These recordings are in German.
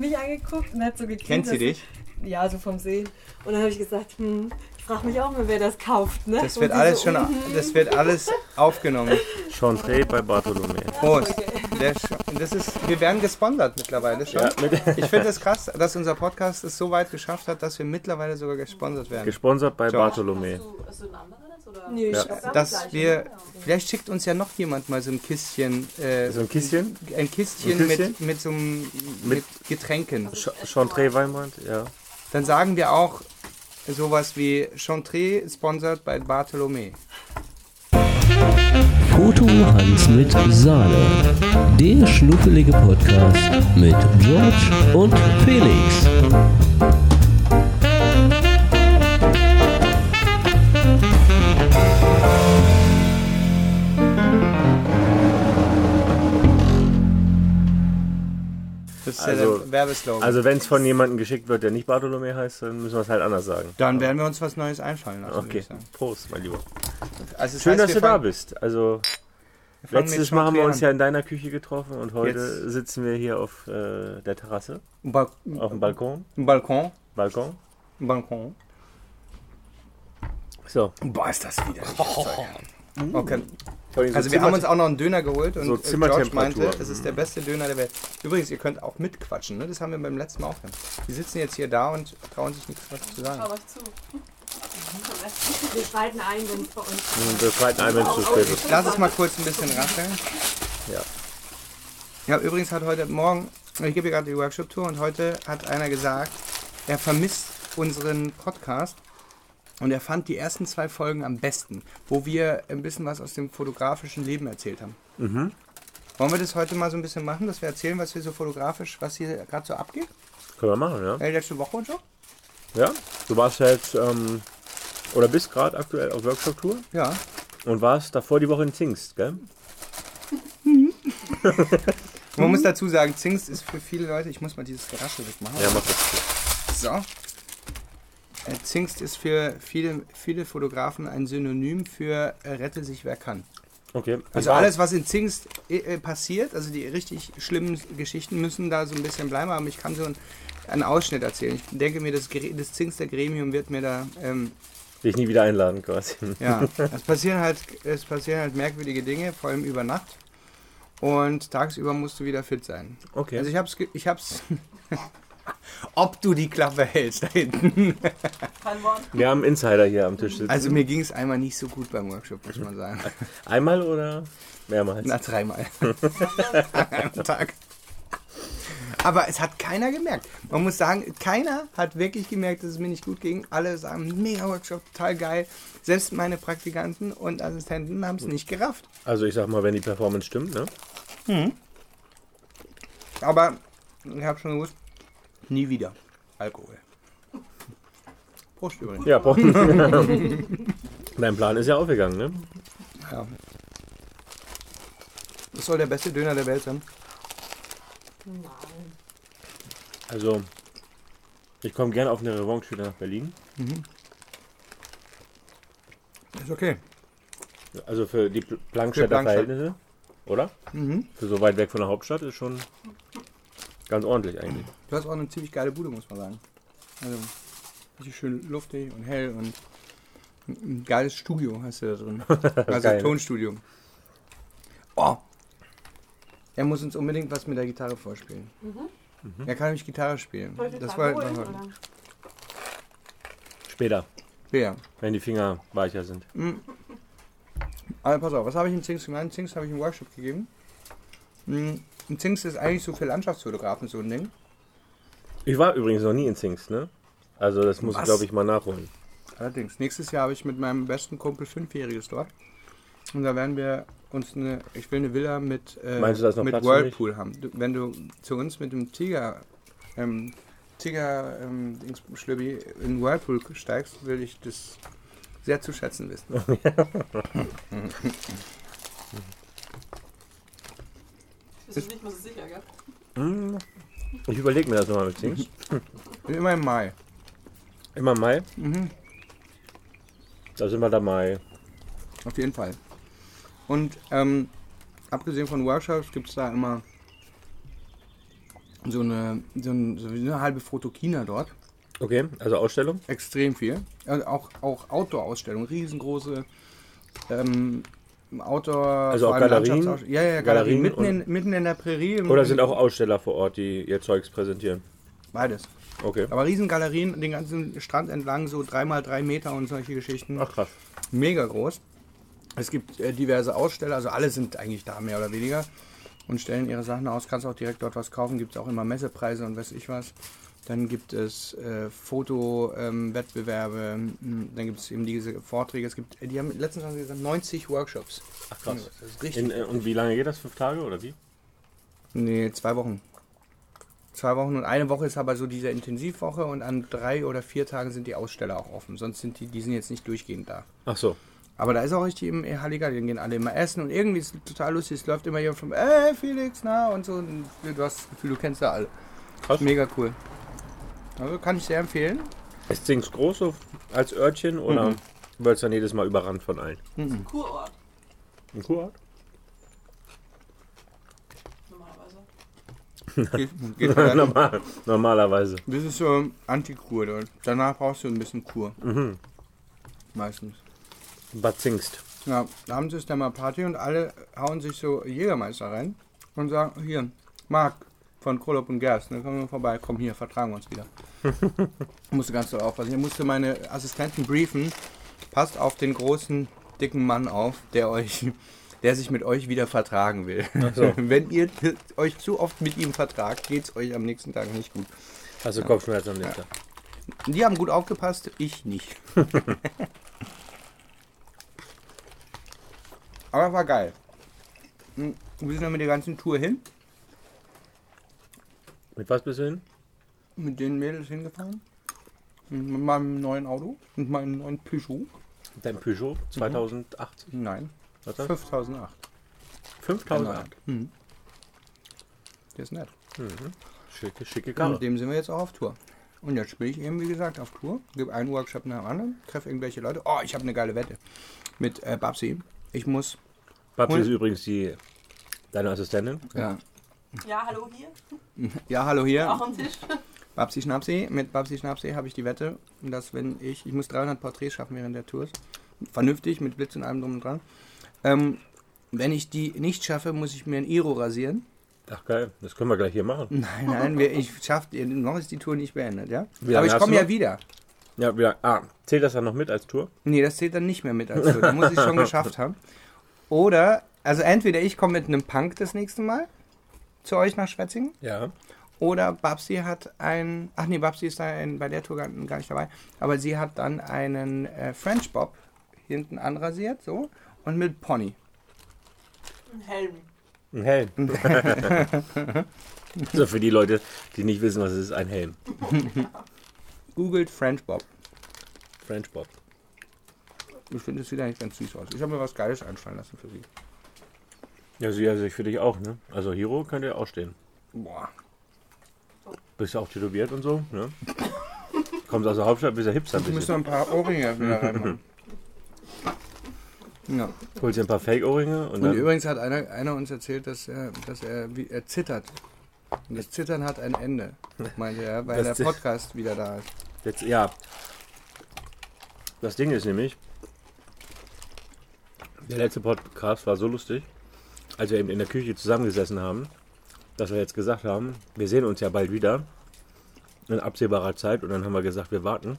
mich angeguckt und hat so gekriegt. Kennt sie dich? Ja, so vom Sehen. Und dann habe ich gesagt, hm, ich frage mich auch mal, wer das kauft. Ne? Das wird alles so, schon, mhm. das wird alles aufgenommen. Chantre bei Bartholomä. Prost. Der, das ist, wir werden gesponsert mittlerweile schon. Ja, mit, Ich finde es das krass, dass unser Podcast es so weit geschafft hat, dass wir mittlerweile sogar gesponsert werden. gesponsert bei George. Bartholomä. Hast du, hast du ein anderes? Oder? Nee, ich Ja. glaub, Dass wir, ne? vielleicht schickt uns ja noch jemand mal so ein Kistchen, äh, So ein Kistchen? ein Kistchen, Ein mit, Kistchen? mit so einem, mit Getränken. Ch Chantre Weinbrand, ja. Dann sagen wir auch sowas wie Chantre sponsert bei Bartholomä. Foto Hans mit Sahne. Der schnuckelige Podcast mit George und Felix. Das ist Also- ja der Werbeslogan. Also wenn es von jemandem geschickt wird, der nicht Bartholomä heißt, dann müssen wir es halt anders sagen. Dann werden wir uns was Neues einfallen lassen. Okay. Prost, mein Lieber. Also das Schön, heißt, dass du da bist. Also letztes Mal haben wir uns ja in deiner Küche getroffen und heute Jetzt- sitzen wir hier auf äh, der Terrasse. Ba auf dem Balkon. Balkon. Balkon. Balkon. So. Boah, ist das wieder. Okay. Also Also wir haben uns auch noch einen Döner geholt und so George meinte, es ist der beste Döner der Welt. Übrigens, ihr könnt auch mitquatschen, ne? das haben wir beim letzten Mal auch gemacht. Die sitzen jetzt hier da und trauen sich nichts was zu sagen. Schau euch zu. Wir schalten ein, wenn es bei uns wir zweiten ein, wenn es zu spät ist. Lass es mal kurz ein bisschen rasseln. Ja. Ja, übrigens hat heute Morgen, ich gebe hier gerade die Workshop-Tour und heute hat einer gesagt, er vermisst unseren Podcast und er fand die ersten zwei Folgen am besten, wo wir ein bisschen was aus dem fotografischen Leben erzählt haben. Mhm. Wollen wir das heute mal so ein bisschen machen, dass wir erzählen, was hier so fotografisch, was hier gerade so abgeht? Können wir machen, ja. Äh, letzte Woche und so? Ja, du warst ja jetzt, ähm, oder bist gerade aktuell auf Workshop-Tour Ja. und warst davor die Woche in Zingst, gell? Man muss dazu sagen, Zingst ist für viele Leute, ich muss mal dieses Geraschel wegmachen. Ja, mach das. So. Äh, Zingst ist für viele, viele Fotografen ein Synonym für äh, rette sich wer kann. Okay. Also alles, was in Zingst äh, passiert, also die richtig schlimmen Geschichten müssen da so ein bisschen bleiben, aber ich kann so einen, einen Ausschnitt erzählen. Ich denke mir, das, das Zingster Gremium wird mir da, ähm, Dich nie wieder einladen quasi. ja, es passieren halt, es passieren halt merkwürdige Dinge, vor allem über Nacht. Und tagsüber musst du wieder fit sein. Okay. Also ich hab's, ich hab's. Ob du die Klappe hältst da hinten. Kein Wort. Wir haben einen Insider hier am Tisch sitzen. Also mir ging es einmal nicht so gut beim Workshop, muss man sagen. Einmal oder mehrmals? Na, dreimal. An einem Tag. Aber es hat keiner gemerkt. Man muss sagen, keiner hat wirklich gemerkt, dass es mir nicht gut ging. Alle sagen, mega Workshop, total geil. Selbst meine Praktikanten und Assistenten haben es nicht gerafft. Also ich sag mal, wenn die Performance stimmt, ne? Aber ich habe schon gewusst, nie wieder Alkohol. Prost übrigens. Ja, brauchen Dein Plan ist ja aufgegangen, ne? Ja. Das soll der beste Döner der Welt sein. Also, ich komme gerne auf eine Revanche wieder nach Berlin. Ist okay. Also für die Plankstädter Plankstadt. Verhältnisse, oder? Mhm. Für so weit weg von der Hauptstadt ist schon ganz ordentlich eigentlich. Du hast auch eine ziemlich geile Bude, muss man sagen. Also, richtig schön luftig und hell und ein geiles Studio hast du da drin. Also Geil. Tonstudio. Oh! Er muss uns unbedingt was mit der Gitarre vorspielen. Er kann nämlich Gitarre spielen. Soll ich die Das Gitarre war holen, das oder? Später, Ja. wenn die Finger weicher sind. Aber pass auf, was habe ich in Zings gemacht? In Zings habe ich einen Workshop gegeben. Hm, In Zings ist eigentlich so für Landschaftsfotografen so ein Ding. Ich war übrigens noch nie in Zingst, ne? Also das muss ich Was? glaube ich mal nachholen. Allerdings. Nächstes Jahr habe ich mit meinem besten Kumpel Fünfjähriges dort. Und da werden wir uns eine, ich will eine Villa mit, äh, mit Platz? Whirlpool haben. Du, wenn du zu uns mit dem Tiger, ähm, Tiger ähm, Dings, Schlübbi in Whirlpool steigst, will ich das sehr zu schätzen wissen. Bist du nicht mehr so sicher, gell? Ich überlege mir das nochmal mit Zingst. Immer im Mai. Immer Mai, Mhm. da sind wir dabei. Auf jeden Fall. Und ähm, abgesehen von Workshops gibt es da immer so eine, so, ein, so eine halbe Fotokina dort. Okay, also Ausstellung. Extrem viel. Also auch auch Outdoor-Ausstellungen, riesengroße ähm, Outdoor. Also auch Galerien? Ja, ja, Galerien. Galerien Mitten, in, mitten in der Prärie. Oder sind auch Aussteller vor Ort, die ihr Zeugs präsentieren? Beides. Okay. Aber Riesengalerien, den ganzen Strand entlang, so dreimal drei Meter und solche Geschichten. Ach krass. Mega groß. Es gibt äh, diverse Aussteller, also alle sind eigentlich da mehr oder weniger und stellen ihre Sachen aus. Kannst auch direkt dort was kaufen. Gibt es auch immer Messepreise und weiß ich was. Dann gibt es äh, Fotowettbewerbe, ähm, dann gibt es eben diese Vorträge. Es gibt, die haben letztens haben sie gesagt, 90 Workshops. Ach krass. Das ist richtig. In, äh, und wie lange geht das? Fünf Tage oder wie? Nee, zwei Wochen. Zwei Wochen und eine Woche ist aber so diese Intensivwoche und an drei oder vier Tagen sind die Aussteller auch offen. Sonst sind die, die sind jetzt nicht durchgehend da. Ach so. Aber da ist auch richtig im Halligalli, dann gehen alle immer essen und irgendwie ist es total lustig. Es läuft immer jemand von, ey Felix, na und so. Und du hast das Gefühl, du kennst da alle. Krass. Mega cool. Also kann ich sehr empfehlen. Ist Zings groß so als Örtchen oder Mhm. wird es dann jedes Mal überrannt von allen? Kurort. Ein Kurort? Normalerweise. Geht, geht Normal, normalerweise. das ist so Antikur dort. Danach brauchst du ein bisschen Kur. Mhm. Meistens. Bad Zingst. Ja, abends ist dann mal Party und alle hauen sich so Jägermeister rein und sagen, hier, Marc von Krolop und Gerst, dann kommen wir vorbei, komm hier, vertragen wir uns wieder. musste ganz doll aufpassen. Ich musste meine Assistenten briefen, passt auf den großen, dicken Mann auf, der euch, der sich mit euch wieder vertragen will. so. Wenn ihr euch zu oft mit ihm vertragt, geht es euch am nächsten Tag nicht gut. Hast du Kopfschmerzen am nächsten Tag? Die haben gut aufgepasst, ich nicht. Aber war geil. Hm, Wir sind dann mit der ganzen Tour hin, Mit was bist du hin? mit den Mädels hingefahren. Mit meinem neuen Auto, mit meinem neuen Peugeot. Dein Peugeot 2018? Nein, Was das? 5008. 5008. Mhm. Der ist nett. Schicke, schicke Und Karre. mit dem sind wir jetzt auch auf Tour. Und jetzt bin ich eben, wie gesagt, auf Tour. Gebe einen Workshop nach dem anderen, treffe irgendwelche Leute. Oh, ich habe eine geile Wette mit äh, Babsi. Ich muss, Babsi Und- ist übrigens die, deine Assistentin. ja, Ja, hallo hier. ja hallo hier. Auch am Tisch. Babsi Schnapsi, mit Babsi Schnapsi habe ich die Wette, dass wenn ich, ich muss 300 Porträts schaffen während der Tours, vernünftig, mit Blitz und allem drum und dran. Ähm, wenn ich die nicht schaffe, muss ich mir ein Iro rasieren. Ach geil, das können wir gleich hier machen. Nein, nein, wir- ich schaffe, noch ist die Tour nicht beendet, ja? Aber ich komme ja wieder. Ja, wieder. Ah, zählt das dann noch mit als Tour? Nee, das zählt dann nicht mehr mit als Tour. Da muss ich schon geschafft haben. Oder, also entweder ich komme mit einem Punk das nächste Mal zu euch nach Schwetzingen. Ja. Oder Babsi hat ein, ach nee, Babsi ist da in, bei der Tour gar, gar nicht dabei, aber sie hat dann einen äh, French Bob hinten anrasiert, so, und mit Pony. Ein Helm. Ein Helm. so für die Leute, die nicht wissen, was es ist, ein Helm. Googelt French Bob. French Bob. Ich finde, es sieht eigentlich ganz süß aus. Ich habe mir was Geiles einfallen lassen für sie. Ja, sie also ich für dich auch, ne? Also Hero könnt ihr auch stehen. Boah. Bist ja auch tätowiert und so, ne? Kommst aus der Hauptstadt, bist ja Hipster Ich muss noch ein paar Ohrringe wieder reinmachen. Ja. Holst dir ein paar Fake-Ohrringe und Und dann... übrigens hat einer, einer uns erzählt, dass er, dass er, wie, er zittert. Und das Zittern hat ein Ende, meinte er, weil Das der Podcast wieder da ist. Jetzt, ja. Das Ding ist nämlich, der letzte Podcast war so lustig, als wir eben in der Küche zusammengesessen haben, dass wir jetzt gesagt haben, wir sehen uns ja bald wieder in absehbarer Zeit und dann haben wir gesagt, wir warten.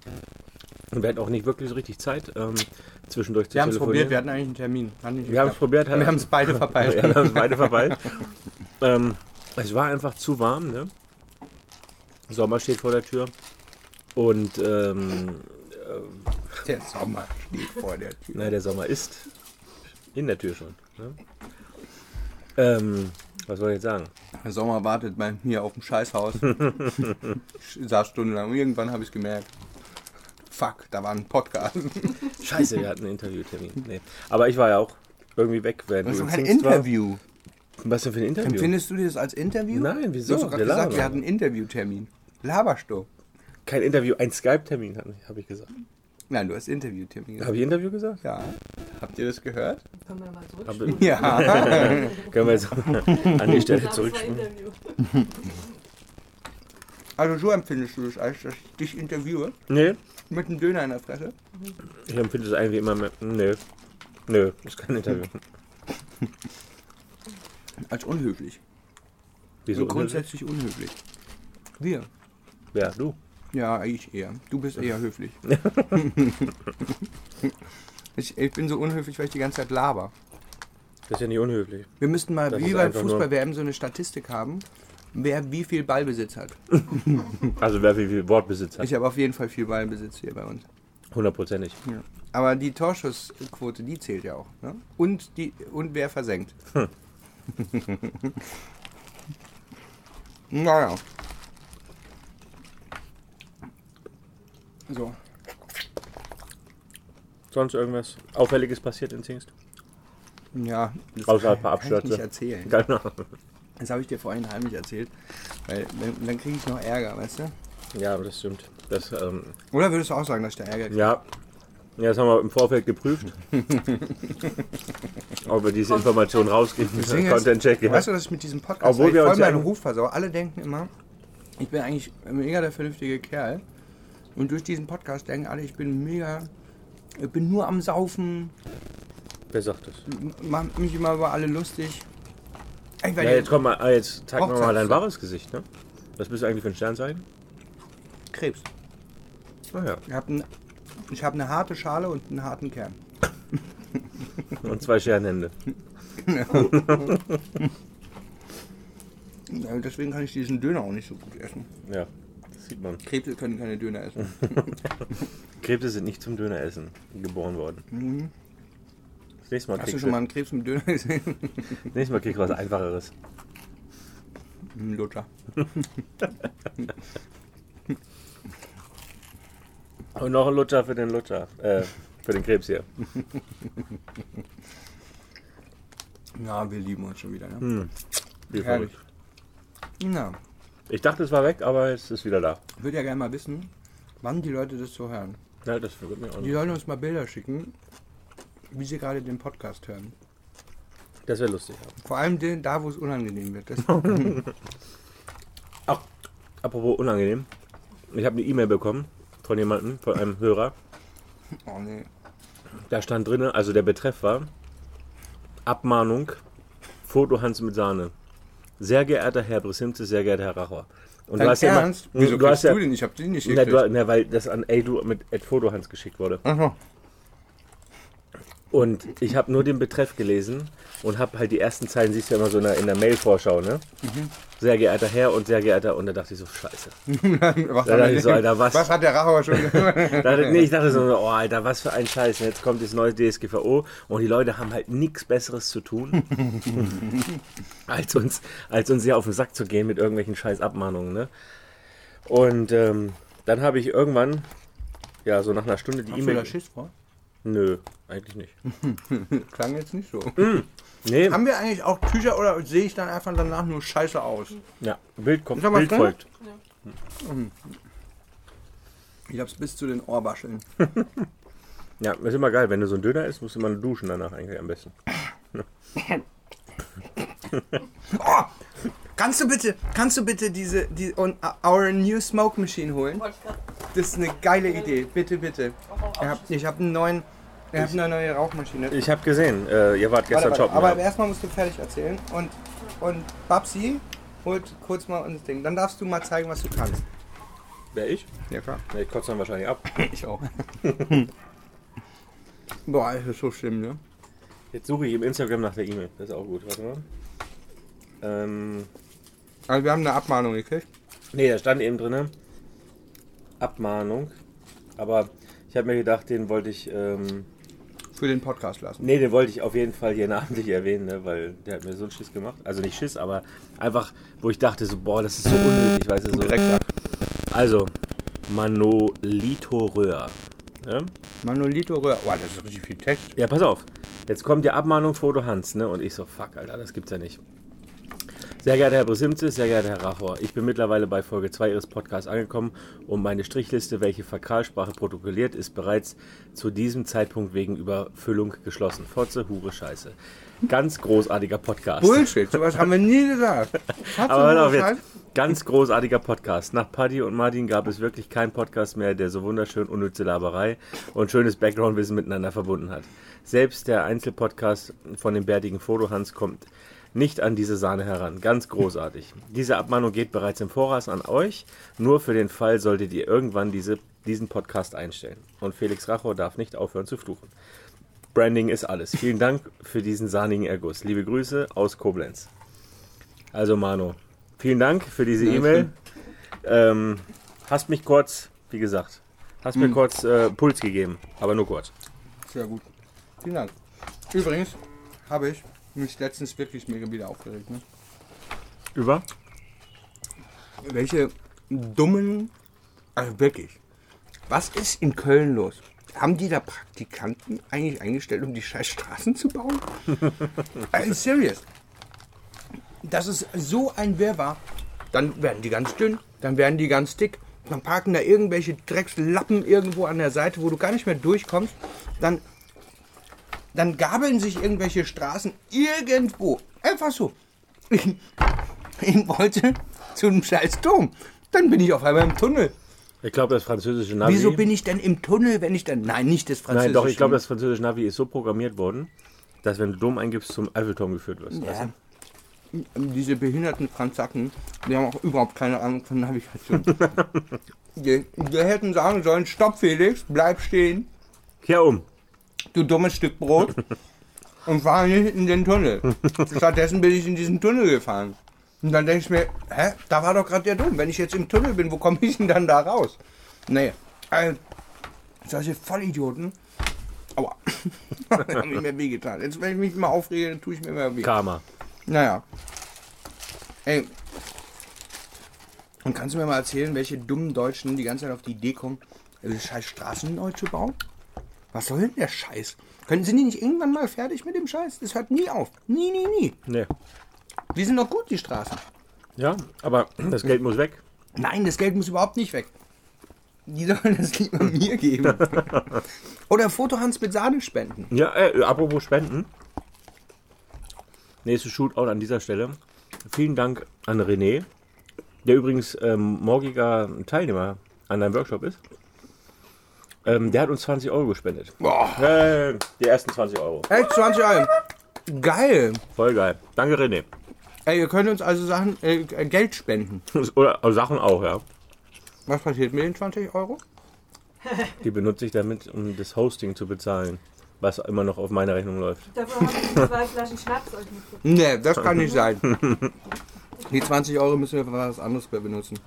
Und wir hatten auch nicht wirklich so richtig Zeit, ähm, zwischendurch zu Wir haben es probiert, telefonieren. wir hatten eigentlich einen Termin. Wir haben es probiert. wir haben es beide verpeilt. Wir haben es beide verpeilt. ähm, es war einfach zu warm, ne? Sommer steht vor der Tür. Und ähm, Der Sommer steht vor der Tür. na, der Sommer ist in der Tür schon. Ne? Ähm, was soll ich jetzt sagen? Der Sommer wartet bei mir auf dem Scheißhaus. ich saß stundenlang. Irgendwann habe ich gemerkt. Fuck, da war ein Podcast. Scheiße, wir hatten einen Interviewtermin. Nee. Aber ich war ja auch irgendwie weg, während Das du kein Zingst war. Interview. Was denn für ein Interview? Empfindest du das als Interview? Nein, wieso? Du hast doch gerade gesagt, wir hatten einen Interviewtermin. Laberst du? Kein Interview, ein Skype-Termin, habe ich gesagt. Nein, du hast Interviewtermin gesagt. Habe ich Interview gesagt? Ja. Habt ihr das gehört? Können wir mal Hab, zurückspulen? Ja. können wir jetzt an die Stelle Das? Interview. Also so empfindest du es, als dass ich dich interviewe Nee, mit einem Döner in der Fresse? ich empfinde es eigentlich immer mehr. Nö. Nö, ist kein Interview. Als unhöflich. Wieso? Und grundsätzlich unhöflich. Wir. Ja, du. Ja, ich eher. Du bist eher höflich. ich, ich bin so unhöflich, weil ich die ganze Zeit laber. Das ist ja nicht unhöflich. Wir müssten mal Das wie ist bei einfach nur- Fußball-WM so eine Statistik haben, wer wie viel Ballbesitz hat. Also wer wie viel Wortbesitz hat. Ich habe auf jeden Fall viel Ballbesitz hier bei uns. Hundertprozentig. Ja. Aber die Torschussquote, die zählt ja auch. Ne? Und, die, und wer versenkt. naja. So. Sonst irgendwas Auffälliges passiert in Zingst? Ja, das Außer ein paar kann ich nicht erzählen. Genau. Das habe ich dir vorhin heimlich erzählt. Weil dann, dann kriege ich noch Ärger, weißt du? Ja, das stimmt. Das, ähm, Oder würdest du auch sagen, dass ich da Ärger kriege? ja. ja, das haben wir im Vorfeld geprüft. Ob wir diese Information rausgeben. Ist, Content check, ja. Weißt du, dass ich mit diesem Podcast Obwohl wir voll uns meinen Ruf versau. Alle denken immer, ich bin eigentlich mega der vernünftige Kerl. Und durch diesen Podcast denken alle, ich bin mega, ich bin nur am Saufen, Wer sagt das? mach mich immer über alle lustig. Ey, weil Ja, jetzt komm mal, ah, jetzt zeig mir mal dein wahres Gesicht, ne? Was bist du eigentlich für ein Sternzeichen? Krebs. Ah ja. Ich habe ein, ich hab eine harte Schale und einen harten Kern. Und zwei Scherenhände. Ja, deswegen kann ich diesen Döner auch nicht so gut essen. Ja, sieht man. Krebse können keine Döner essen. Krebse sind nicht zum Döneressen geboren worden. Das nächste Mal Mhm. Hast du schon mal einen Krebs mit Döner gesehen? das nächste Mal kriegst du was Einfacheres. Ein Luther. Und noch ein Lutscher für den Lutscher. Äh, für den Krebs hier. Ja, wir lieben uns schon wieder. Ne? Hm. Wie. Na, Ich dachte, es war weg, aber es ist wieder da. ich würde ja gerne mal wissen, wann die Leute das so hören. Ja, das verrückt mich auch Die nicht. sollen uns mal Bilder schicken, wie sie gerade den Podcast hören. Das wäre lustig. Vor allem den, da, wo es unangenehm wird. Das, Ach, apropos unangenehm. Ich habe eine E-Mail bekommen von jemandem, von einem Hörer. oh nee. Da stand drin, also der Betreff war Abmahnung, Foto Hans mit Sahne. Sehr geehrter Herr Brisimze, sehr geehrter Herr Racher. Und Dein ja immer- Ernst? Wieso du hast kriegst ja, du den? Ich hab den nicht na, gekriegt. du, na, weil das an ey, du mit Ed Foto Hans geschickt wurde. Aha. Und ich habe nur den Betreff gelesen und habe halt die ersten Zeilen, siehst du ja immer so in der, in der Mail-Vorschau, ne? Mhm. Sehr geehrter Herr und sehr geehrter, und da dachte ich so, scheiße. was, Da dachte ich so, Alter, was? was hat der Rachauer schon gesagt? Nee, ich dachte so, oh Alter, was für ein Scheiß. Jetzt kommt das neue DSGVO und die Leute haben halt nichts Besseres zu tun, als uns, als uns hier auf den Sack zu gehen mit irgendwelchen scheiß Abmahnungen, ne? Und ähm, dann habe ich irgendwann, ja, so nach einer Stunde die Hast du da E-Mail. Schiss vor? Nö, eigentlich nicht. Klang jetzt nicht so. Nee, Haben wir eigentlich auch Tücher oder sehe ich dann einfach danach nur scheiße aus? ja, Bild kommt, Bild drin? folgt. Ich hab's bis zu den Ohrwascheln. Ja, ist immer geil, wenn du so ein Döner isst, musst du immer duschen danach eigentlich am besten. Oh, kannst du bitte, kannst du bitte diese, die, on, our new smoke machine holen? Das ist eine geile Idee. Bitte, bitte. Ich habe einen neuen, ich hab eine neue Rauchmaschine. Ich habe gesehen, äh, ihr wart gestern Warte, warte, shoppen. aber ja. erstmal musst du fertig erzählen. Und, und Babsi holt kurz mal unser Ding. Dann darfst du mal zeigen, was du kannst. Wer ich? Ja, klar. Ja, ich kotze dann wahrscheinlich ab. Ich auch. Boah, das ist so schlimm, ne? Jetzt suche ich im Instagram nach der E-Mail. Das ist auch gut. Warte mal. Ähm, Also wir haben eine Abmahnung gekriegt. nee, da stand eben drin Abmahnung. Aber ich habe mir gedacht, den wollte ich. Ähm, Für den Podcast lassen. nee, den wollte ich auf jeden Fall hier namentlich erwähnen, ne, weil der hat mir so einen Schiss gemacht. Also nicht Schiss, aber einfach, wo ich dachte, so, boah, das ist so unnötig, weißt du, so. Drecksack. Also, Manolito Röhr. Ja? Manolito Röhr. Boah, das ist richtig viel Text. Ja, pass auf. Jetzt kommt die Abmahnung Foto Hans, ne? Und ich so, fuck, Alter, das gibt's ja nicht. Sehr geehrter Herr Brosimzis, sehr geehrter Herr Rachor, ich bin mittlerweile bei Folge 2 Ihres Podcasts angekommen und meine Strichliste, welche Fäkalsprache protokolliert, ist bereits zu diesem Zeitpunkt wegen Überfüllung geschlossen. Fotze, Hure, Scheiße. Ganz großartiger Podcast. Bullshit, sowas haben wir nie gesagt. Aber hör auf jetzt. Ganz großartiger Podcast. Nach Paddy und Martin gab es wirklich keinen Podcast mehr, der so wunderschön unnütze Laberei und schönes Background-Wissen miteinander verbunden hat. Selbst der Einzelpodcast von dem bärtigen Fotohans kommt nicht an diese Sahne heran. Ganz großartig. Diese Abmahnung geht bereits im Voraus an euch. Nur für den Fall solltet ihr irgendwann diese, diesen Podcast einstellen. Und Felix Racho darf nicht aufhören zu fluchen. Branding ist alles. Vielen Dank für diesen sahnigen Erguss. Liebe Grüße aus Koblenz. Also Mano, vielen Dank für diese E-Mail. Ähm, hast mich kurz, wie gesagt, hast mir kurz äh, Puls gegeben, aber nur kurz. Sehr gut. Vielen Dank. Übrigens habe ich mich letztens wirklich mega wieder aufgeregt. Ne? Über? Welche dummen. Also wirklich. Was ist in Köln los? Haben die da Praktikanten eigentlich eingestellt, um die scheiß Straßen zu bauen? also serious. Das ist so ein Wirrwarr. Dann werden die ganz dünn, dann werden die ganz dick. Dann parken da irgendwelche Dreckslappen irgendwo an der Seite, wo du gar nicht mehr durchkommst. Dann, dann gabeln sich irgendwelche Straßen irgendwo. Einfach so. Ich, ich wollte zu einem scheiß Dom. Dann bin ich auf einmal im Tunnel. Ich glaube, das französische Navi. Wieso bin ich denn im Tunnel, wenn ich dann. Nein, nicht das französische. Nein, doch, ich glaube, das französische Navi ist so programmiert worden, dass wenn du Dom eingibst, zum Eiffelturm geführt wirst. weißt Ja. Diese behinderten Franzacken, die haben auch überhaupt keine Ahnung von Navigation. die, die hätten sagen sollen: Stopp, Felix, bleib stehen, du? Kehr um. Du dummes Stück Brot, und fahr nicht in den Tunnel. Stattdessen bin ich in diesen Tunnel gefahren. Und dann denke ich mir: Hä, da war doch gerade der Dom. Wenn ich jetzt im Tunnel bin, wo komme ich denn dann da raus? Nee, äh, solche Vollidioten. Aua. hat mir mehr wehgetan. Jetzt, wenn ich mich mal aufrege, dann tue ich mir mehr weh. Karma. Naja. Ey. Und kannst du mir mal erzählen, welche dummen Deutschen die ganze Zeit auf die Idee kommen, diese scheiß Straßen neu zu bauen? Was soll denn der Scheiß? Können die nicht irgendwann mal fertig mit dem Scheiß? Das hört nie auf. Nie, nie, nie. Nee. Die sind doch gut, die Straßen. Ja, aber das Geld muss weg. Nein, das Geld muss überhaupt nicht weg. Die sollen das lieber mir geben. Oder Fotohans mit Sahne spenden. Ja, äh, apropos Spenden. Nächstes Shootout an dieser Stelle. Vielen Dank an René, der übrigens ähm, morgiger Teilnehmer an deinem Workshop ist. Ähm, der hat uns 20 Euro gespendet. Boah, Äh, die ersten 20 Euro. echt 20 Euro. Geil. Voll geil. Danke, René. Ey, ihr könnt uns also Sachen, äh, Geld spenden. Oder also Sachen auch, ja. Was passiert mit den 20 Euro? Die benutze ich damit, um das Hosting zu bezahlen, was immer noch auf meine Rechnung läuft. Dafür habe ich zwei Flaschen Schnaps euch mitgebracht. Nee, das kann nicht sein. Die 20 Euro müssen wir für was anderes benutzen.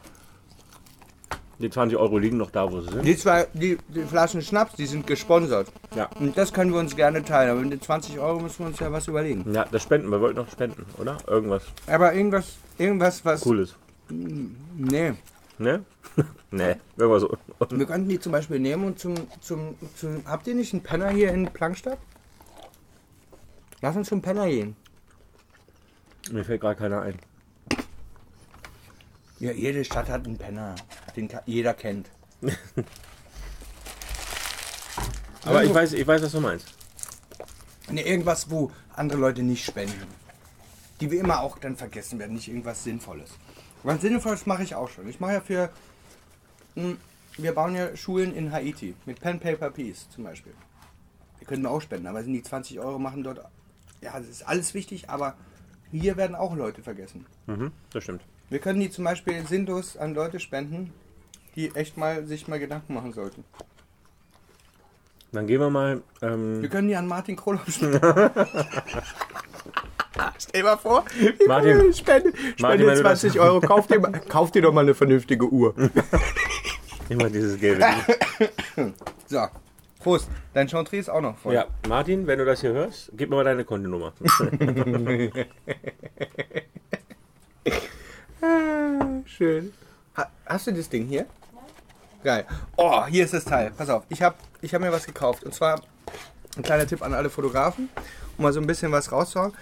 Die 20 Euro liegen noch da, wo sie sind. Die zwei, die, die Flaschen Schnaps, die sind gesponsert. Ja. Und das können wir uns gerne teilen. Aber mit den 20 Euro müssen wir uns ja was überlegen. Ja, das Spenden. Wir wollten noch spenden, oder? Irgendwas Aber irgendwas, irgendwas, was. Cooles. Nee. Ne? ne, irgendwas so. Wir könnten die zum Beispiel nehmen und zum, zum, zum. Habt ihr nicht einen Penner hier in Plankstadt? Lass uns zum Penner gehen. Mir fällt gerade keiner ein. Ja, jede Stadt hat einen Penner, den jeder kennt. Aber ich weiß, ich weiß, was du meinst. Nee, irgendwas, wo andere Leute nicht spenden. Die wir immer auch dann vergessen werden, nicht irgendwas Sinnvolles. Was Sinnvolles mache ich auch schon. Ich mache ja für. Hm, Wir bauen ja Schulen in Haiti mit Pen Paper Peace zum Beispiel. Wir können auch spenden, aber sind die 20 Euro machen dort. Ja, das ist alles wichtig, aber hier werden auch Leute vergessen. Mhm, das stimmt. Wir können die zum Beispiel sinnlos an Leute spenden, die echt mal sich mal Gedanken machen sollten. Dann gehen wir mal. Wir Ähm, können die an Martin Kroloff spenden. Stell dir mal vor, Martin- spende, Martin, spende das- 20 Euro, kauf dir, kauf dir doch mal eine vernünftige Uhr. immer dieses Geld. So, Prost. Dein Chantre ist auch noch voll. ja, Martin, wenn du das hier hörst, gib mir mal deine Kontonummer. Schön. Ha, hast du das Ding hier? Geil. Oh, hier ist das Teil. Pass auf, ich habe ich hab mir was gekauft. Und zwar ein kleiner Tipp an alle Fotografen, um mal so ein bisschen was rauszuhauen.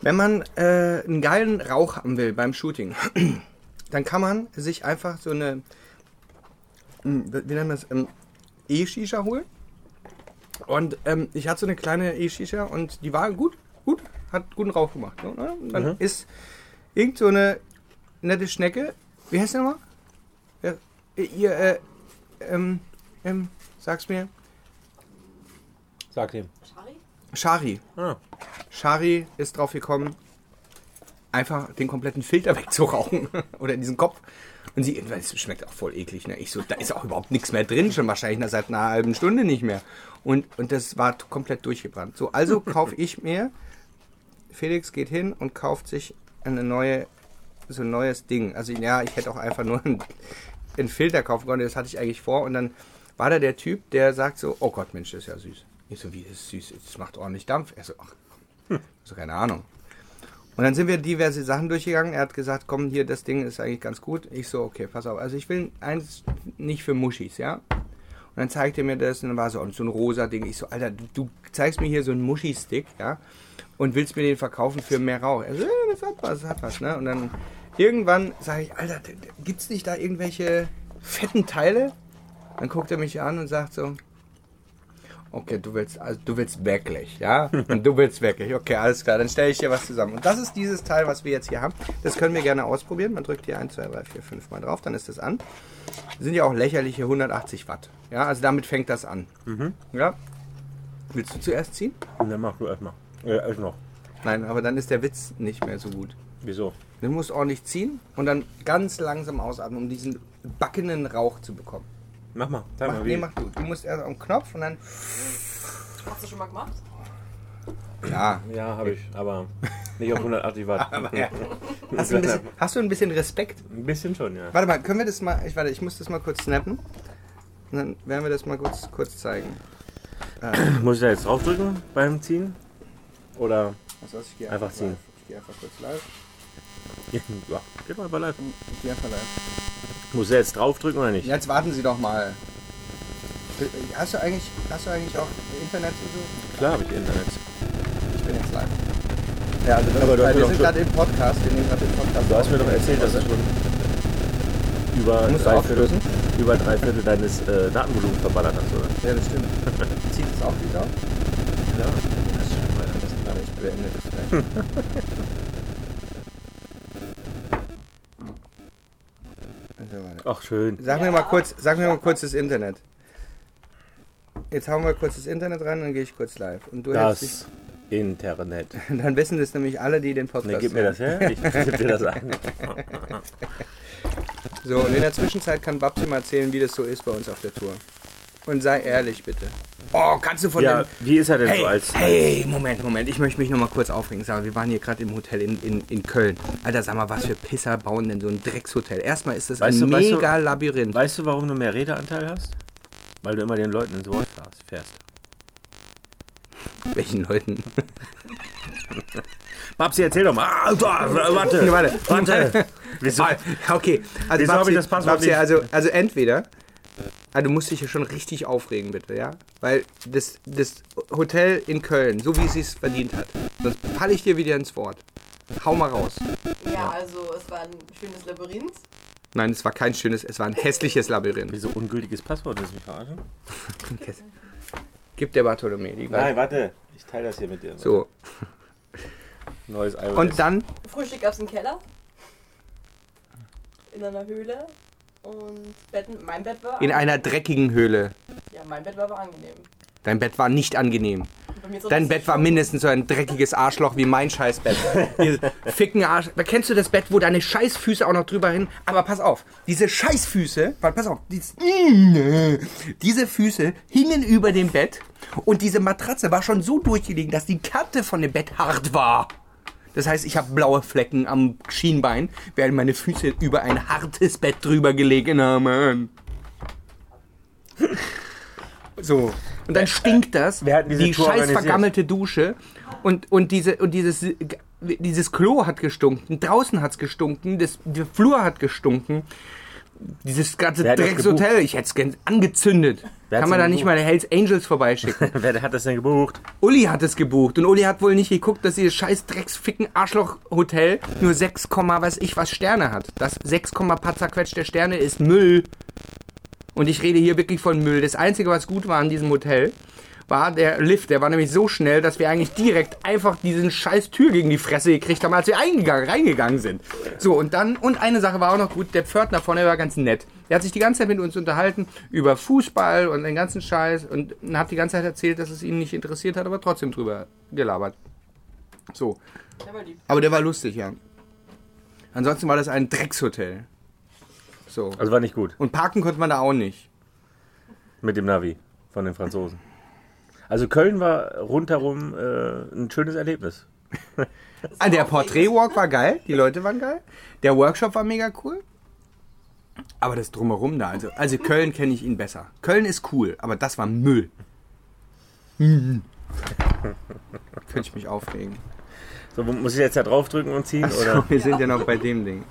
Wenn man äh, einen geilen Rauch haben will beim Shooting, dann kann man sich einfach so eine, hm, wie nennt man das, ähm, E-Shisha holen. Und ähm, ich hatte so eine kleine E-Shisha und die war gut, gut, hat guten Rauch gemacht. So, ne? Dann ist irgend so eine nette Schnecke. Wie heißt der nochmal? Ja, ihr, äh, ähm, ähm, sag's mir. Sag ihm. Schari? Shari. Ah. Shari ist drauf gekommen, einfach den kompletten Filter wegzurauchen. Oder in diesen Kopf. Und sie, es schmeckt auch voll eklig. Ne? Ich so, da ist auch überhaupt nichts mehr drin, schon wahrscheinlich seit einer halben Stunde nicht mehr. Und, und das war komplett durchgebrannt. So, also kaufe ich mir, Felix geht hin und kauft sich eine neue, so ein neues Ding. Also ja, ich hätte auch einfach nur einen, einen Filter kaufen können, das hatte ich eigentlich vor. Und dann war da der Typ, der sagt so, oh Gott, Mensch, das ist ja süß. Ich so, wie, ist süß, das macht ordentlich Dampf. Er so, ach, so keine Ahnung. Und dann sind wir diverse Sachen durchgegangen. Er hat gesagt, komm, hier, das Ding ist eigentlich ganz gut. Ich so, okay, pass auf. Also ich will eins nicht für Muschis, ja? Und dann zeigte er mir das und dann war so, so ein rosa Ding. Ich so, Alter, du, du zeigst mir hier so einen Muschi-Stick, ja? Und willst mir den verkaufen für mehr Rauch. Er so, ja, das hat was, das hat was, ne? Und dann irgendwann sage ich, Alter, d- gibt's nicht da irgendwelche fetten Teile? Dann guckt er mich an und sagt so, Okay, du willst, also du willst wirklich, ja? Und du willst wirklich. Okay, alles klar, dann stelle ich dir was zusammen. Und das ist dieses Teil, was wir jetzt hier haben. Das können wir gerne ausprobieren. Man drückt hier 1, 2, 3, 4, 5 Mal drauf, dann ist das an. Das sind ja auch lächerliche 180 Watt. Ja, also damit fängt das an. Ja? Willst du zuerst ziehen? Dann mach du erstmal. Äh, erst noch. Nein, aber dann ist der Witz nicht mehr so gut. Wieso? Du musst ordentlich ziehen und dann ganz langsam ausatmen, um diesen backenden Rauch zu bekommen. Mach mal. Zeig Mach, mal, nee, wie. mach du. Du musst erst am Knopf und dann. Hast du schon mal gemacht? Ja. Ja, habe ich, aber nicht auf 180 Watt. ja. Hast, du ein bisschen, hast du ein bisschen Respekt? Ein bisschen schon, ja. Warte mal, können wir das mal. Ich, warte, ich muss das mal kurz snappen. Und dann werden wir das mal kurz, kurz zeigen. Muss ich da jetzt draufdrücken beim Ziehen? Oder? Was weiß ich, gehe Einfach ziehen. live. Ich gehe einfach kurz live. Ja, geht mal bei live. Gehe einfach live. Muss er jetzt draufdrücken oder nicht? Jetzt warten Sie doch mal. Hast du eigentlich, hast du eigentlich auch Internet so? Klar habe ich Internet. Ich bin jetzt live. Ja, also das Aber mir wir sind gerade im Podcast. Wir nehmen gerade den Podcast. Du hast mir doch erzählt, dass du schon über drei, Viertel, über drei Viertel deines äh, Datenvolumens verballert hast, oder? Ja, das stimmt. Zieht es auch wieder? Ja. Das ist schon ist Warte, ich beende das gleich. Ach, schön. Sag mir mal kurz, sag mir mal kurz das Internet. Jetzt hauen wir kurz das Internet rein, dann gehe ich kurz live. Und du Das Internet. dich, dann wissen das nämlich alle, die den Podcast Ne, gib mir das her. Ich geb dir das ein. So, und in der Zwischenzeit kann Babsi mal erzählen, wie das so ist bei uns auf der Tour. Und sei ehrlich, bitte. Oh, kannst du von Ja, dem... wie ist er denn Hey, so als. hey, Moment, Moment. Ich möchte mich noch mal kurz aufregen. Sag wir waren hier gerade im Hotel in, in, in Köln. Alter, sag mal, was für Pisser bauen denn so ein Dreckshotel? Erstmal ist das Weißt ein du- weißt du- mega Labyrinth. Weißt du, warum du mehr Redeanteil hast? Weil du immer den Leuten ins Wort fährst. Welchen Leuten? Babsi, erzähl doch mal. Ah, warte. Warte. Warte. Ah, okay. Also, Wieso hab ich das Passwort Babsi, also, also entweder, also du musst dich ja schon richtig aufregen, bitte, ja? Weil das, das Hotel in Köln, so wie es sich verdient hat, sonst falle ich dir wieder ins Wort. Hau mal raus. Ja, also es war ein schönes Labyrinth. Nein, es war kein schönes, es war ein hässliches Labyrinth. Wieso ungültiges Passwort? Du mich verarschen? Gib der Bartholomä. Die Nein, warte. Ich teile das hier mit dir. So. Neues iOS. Und dann, Frühstück gab's im Keller. In einer Höhle. Und Betten, mein Bett war. in einer dreckigen Höhle. ja, mein Bett war aber angenehm. Dein Bett war nicht angenehm. Dein Bett war mindestens so ein dreckiges Arschloch wie mein Scheißbett. Ficken Arsch. Kennst du das Bett, wo deine Scheißfüße auch noch drüber hin? Aber pass auf, diese Scheißfüße, warte, pass auf, dies, diese Füße hingen über dem Bett und diese Matratze war schon so durchgelegen, dass die Kante von dem Bett hart war. Das heißt, ich habe blaue Flecken am Schienbein, während meine Füße über ein hartes Bett drüber gelegen haben. So. Und dann stinkt das, hat die Tour scheiß vergammelte Dusche und, und, diese, und dieses, dieses Klo hat gestunken, draußen hat's gestunken, das, der Flur hat gestunken. Dieses ganze Dreckshotel, ich hätte es gern angezündet. Kann man da nicht mal Hells Angels vorbeischicken? Wer hat das denn gebucht? Uli hat es gebucht und Uli hat wohl nicht geguckt, dass dieses scheiß Drecksficken Arschloch-Hotel nur 6, weiß ich was Sterne hat. Das 6, paar zerquetschte Sterne ist Müll. Und ich rede hier wirklich von Müll. Das Einzige, was gut war an diesem Hotel, war der Lift, der war nämlich so schnell, dass wir eigentlich direkt einfach diesen scheiß Tür gegen die Fresse gekriegt haben, als wir eingegangen, reingegangen sind. So, und dann, und eine Sache war auch noch gut, der Pförtner vorne war ganz nett. Der hat sich die ganze Zeit mit uns unterhalten über Fußball und den ganzen Scheiß und hat die ganze Zeit erzählt, dass es ihn nicht interessiert hat, aber trotzdem drüber gelabert. So. Der war lieb. Aber der war lustig, ja. Ansonsten war das ein Dreckshotel. So. Also war nicht gut. Und parken konnte man da auch nicht. Mit dem Navi von den Franzosen. Also Köln war rundherum äh, ein schönes Erlebnis. Ah, der Porträtwalk war geil, die Leute waren geil. Der Workshop war mega cool. Aber das Drumherum da, also, also Köln kenne ich ihn besser. Köln ist cool, aber das war Müll. Könnte ich mich aufregen. So, muss ich jetzt da draufdrücken und ziehen? Achso, Oder? wir sind ja noch bei dem Ding.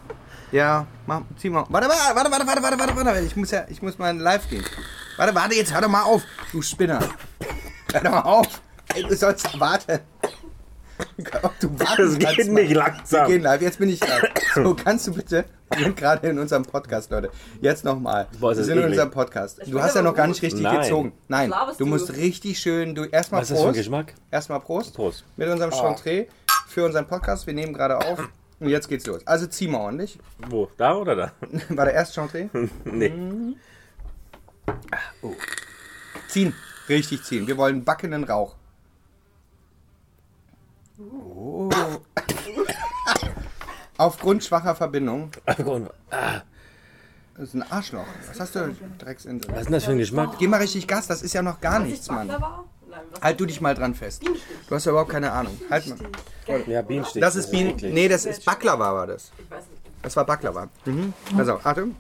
Ja, mach, zieh mal. Warte, warte, warte, warte, warte, warte, warte, warte. Ich muss ja, ich muss mal live gehen. Warte, warte, jetzt hör doch mal auf, du Spinner. Hör doch mal auf. Ey, du sollst warten. Ob du warten Das geht kannst, Mann. nicht langsam. Wir gehen live, jetzt bin ich live. So, kannst du bitte, wir sind gerade in unserem Podcast, Leute. Jetzt nochmal. Wir sind in eklig. unserem Podcast. Ich Du hast ja noch gar nicht richtig Nein. gezogen. Nein, du musst richtig schön, du erstmal Was ist das für ein Prost. Geschmack? Erstmal Prost. Prost. Mit unserem Chantre für unseren Podcast. Wir nehmen gerade auf. Und jetzt geht's los. Also zieh mal ordentlich. Wo? Da oder da? War der erste Chantre? nee. Ziehen. Richtig ziehen. Wir wollen backenden Rauch. Oh. Aufgrund schwacher Verbindung. Was Das ist ein Arschloch. Was hast du, Drecksinsel? ist denn das für ein Geschmack? Geh mal richtig Gas, das ist ja noch gar nichts, Mann. Was? Halt du dich mal dran fest. Du hast ja überhaupt keine Ahnung. Halt mal. Ja, Bienenstich. Das ist Bienen. Nee, das ist Baklava war das. Ich weiß nicht. Das war Baklava. Mhm. Also, Achtung.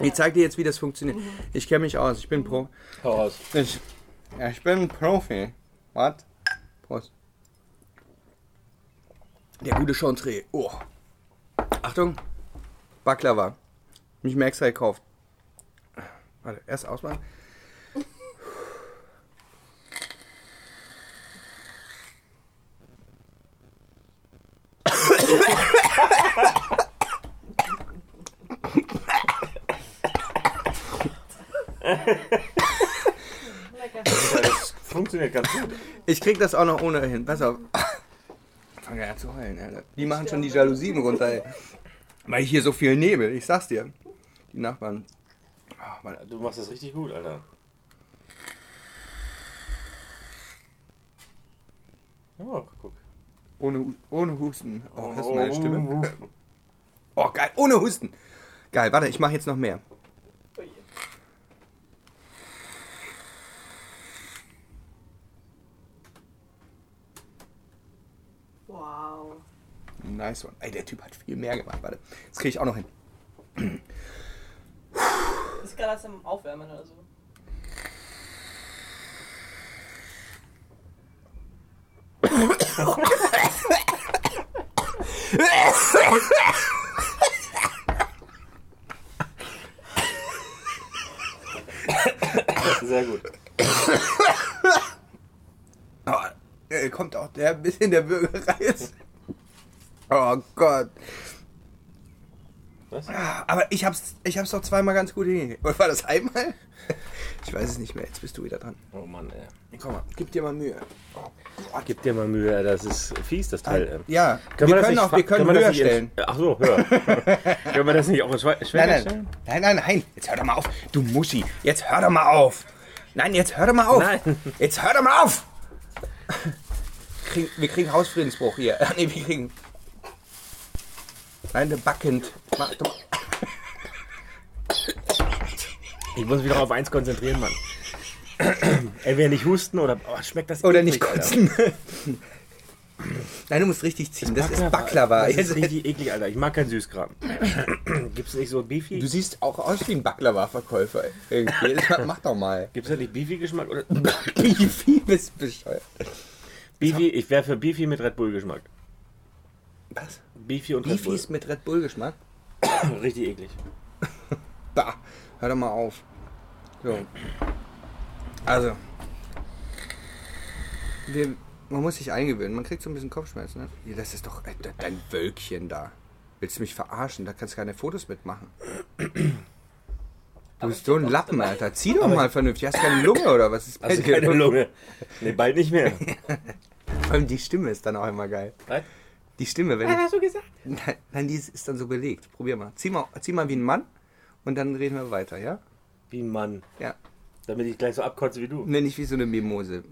Ich zeig dir jetzt, wie das funktioniert. Ich kenne mich aus. Ich bin Pro. Hau raus. Ich, ja, ich bin Profi. Was? Prost. Der gute Chantre. Oh. Achtung. Baklava. Mich mir extra gekauft. Warte, erst ausmachen. Funktioniert ganz gut. Ich krieg das auch noch ohne hin. Pass auf. Ich fange ja an zu heulen, Alter. Die machen schon die Jalousien runter, ey. Weil hier so viel Nebel, ich sag's dir. Die Nachbarn. Warte. Du machst das richtig gut, Alter. Oh, guck. Ohne, ohne Husten. Oh, das ist meine Stimme. Oh, geil. Ohne Husten. Geil, warte, ich mache jetzt noch mehr. Oh je. Wow. Nice one. Ey, der Typ hat viel mehr gemacht. Warte, das kriege ich auch noch hin. Ist gerade erst am Aufwärmen oder so. Sehr gut. Oh, kommt auch der ein bisschen der Bürgerei ist. Oh Gott. Was? Aber ich hab's, ich hab's doch zweimal ganz gut hingekriegt. Oder war das einmal? Ich weiß es nicht mehr. Jetzt bist du wieder dran. Oh Mann, ey. Komm mal, gib dir mal Mühe. Gib dir mal Mühe, das ist fies, das Teil. ey. Ja, Können wir das können auch, wir können wir das höher in- stellen. Ach so, höher. können wir das nicht auch in Schwe- Nein, nein, stellen? nein, nein, nein. Jetzt hör doch mal auf. Du Muschi. Jetzt hör doch mal auf. Nein, jetzt hör doch mal auf. Nein. Jetzt hör doch mal auf. Wir kriegen Hausfriedensbruch hier. Nee, wir kriegen... Nein, der backend. Mach doch. Ich muss mich doch auf eins konzentrieren, Mann. Entweder nicht husten oder oh, schmeckt das Oder eklig, nicht kotzen. Nein, du musst richtig ziehen. Das ist Baklava. Das ist richtig eklig, Alter. Ich mag kein Süßkram. Gibt's nicht so Beefy? Du siehst auch aus wie ein Baklava-Verkäufer. Irgendwie. Mach doch mal. Gibt's da nicht Beefy-Geschmack? Oder viel bist bescheuert? Beefy, ich wäre für Beefy mit Red Bull-Geschmack. Was? Beefy und Red Beefies mit Red Bull-Geschmack? Bull. Richtig eklig. Bah, hör doch mal auf. So. Also. Wir, man muss sich eingewöhnen. Man kriegt so ein bisschen Kopfschmerzen. Ne? Das ist doch äh, de- dein Wölkchen da. Willst du mich verarschen? Da kannst du keine Fotos mitmachen. Du bist so ein Lappen, Alter. Zieh doch mal vernünftig. Hast du keine Lunge oder was ist bei Hast du keine Lunge? Nee, bald nicht mehr. Vor allem die Stimme ist dann auch immer geil. Was? Die Stimme, wenn ich, hast du gesagt? Nein, nein, die ist, dann so belegt. Probier mal. Zieh, mal. zieh mal wie ein Mann und dann reden wir weiter, ja? Wie ein Mann. Ja. Damit ich gleich so abkotze wie du. Nee, nicht wie so eine Mimose.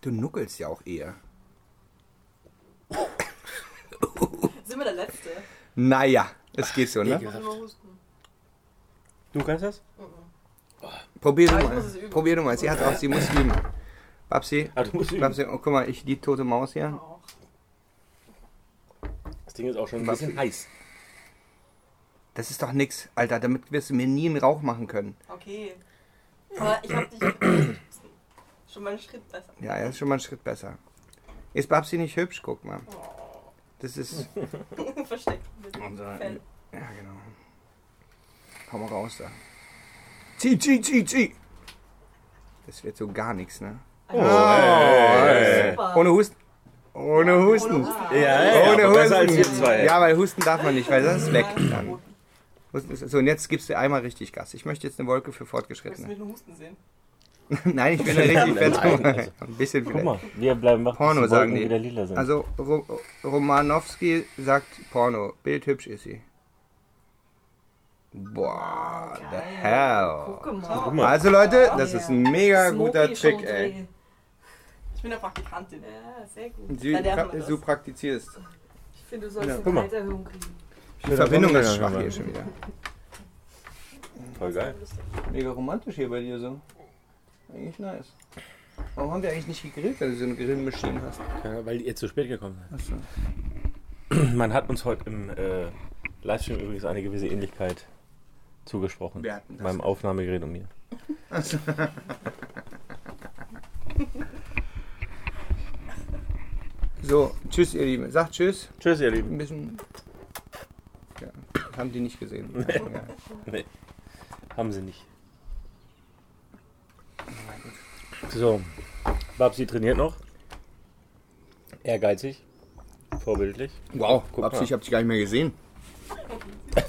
Du nuckelst ja auch eher. Sind wir der Letzte? Naja, es geht so, ne? Du kannst das? Probier du Ah, ich mal. Probier du mal. Sie hat auch, sie muss üben. Babsi, Ah, du musst üben. Babsi, oh, guck mal, ich, die tote Maus hier. Das Ding ist auch schon ein bisschen heiß. Das ist doch nix, Alter. Damit wirst du mir nie einen Rauch machen können. Okay. Aber ich hab dich schon mal einen Schritt besser. Ja, er ist schon mal einen Schritt besser. Ist Babsi nicht hübsch? Guck mal. Das ist. Versteckt Unser- Fell. Ja, genau. Hau mal raus da. Zieh, zieh, zieh, zieh. Das wird so gar nichts, ne? Oh, ey. Super. Ohne Husten. Ohne Husten. Ohne Husten. Ja, ja, Ohne Husten. zwei. Ja, weil Husten darf man nicht, weil das ist weg. Dann. So, und jetzt gibst du einmal richtig Gas. Ich möchte jetzt eine Wolke für Möchtest du Fortgeschrittene. mich nur husten sehen? Nein, ich bin ja richtig fett. also. Ein bisschen Guck vielleicht. mal, wir bleiben wach, Porno sagen die. wieder lila sind. Also Ro Romanowski sagt Porno. Bildhübsch ist sie. Boah, the hell. Guck mal. Guck mal. Also Leute, das Ja. ist ein mega guter Trick, ey. Bin eine Praktikantin. Ja, sehr gut. Sie, pra das. du praktizierst. Ich finde, du sollst Ja, eine. Gehaltserhöhung kriegen. Die Verbindung ist schwach hier schon wieder. Voll geil. Mega romantisch hier bei dir so. Eigentlich nice. Warum haben wir eigentlich nicht gegrillt, wenn du so eine Grillmaschine hast? Ja, weil ihr zu spät gekommen Achso. seid. Man hat uns heute im äh, Livestream übrigens eine gewisse Ähnlichkeit zugesprochen. Wer hat denn das? Meinem Aufnahmegerät und mir. So, tschüss ihr Lieben. Sagt tschüss. Tschüss, ihr Ein Lieben. bisschen. Ja, haben die nicht gesehen. Ja. Nee, haben sie nicht. So, Babsi trainiert noch. Ehrgeizig. Vorbildlich. Wow, Guck Babsi, mal. ich hab dich gar nicht mehr gesehen.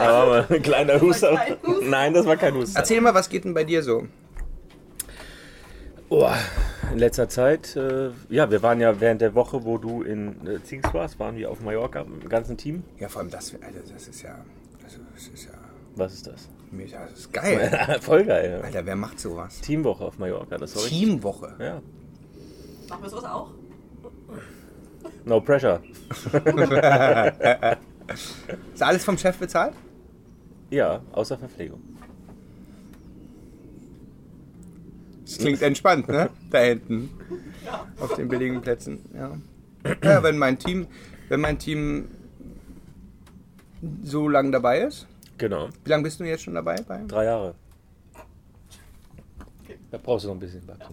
Aber ein kleiner Huster. Nein, das war kein Huster. Erzähl mal, was geht denn bei dir so? Oh, in letzter Zeit, äh, ja, wir waren ja während der Woche, wo du in äh, Zings warst, waren wir auf Mallorca mit dem ganzen Team. Ja, vor allem das, Alter, das ist ja. Also, das ist ja. Was ist das? Das ist geil. Voll geil. Alter, wer macht sowas? Teamwoche auf Mallorca, das war richtig. Teamwoche. Ja. Machen wir sowas auch? No pressure. Ist alles vom Chef bezahlt? Ja, außer Verpflegung. Das klingt entspannt, ne? Da hinten. Auf den billigen Plätzen. Ja. ja, wenn mein Team, wenn mein Team so lange dabei ist. Genau. Wie lange bist du jetzt schon dabei? Bei? Drei Jahre. Da brauchst du noch ein bisschen Babsi.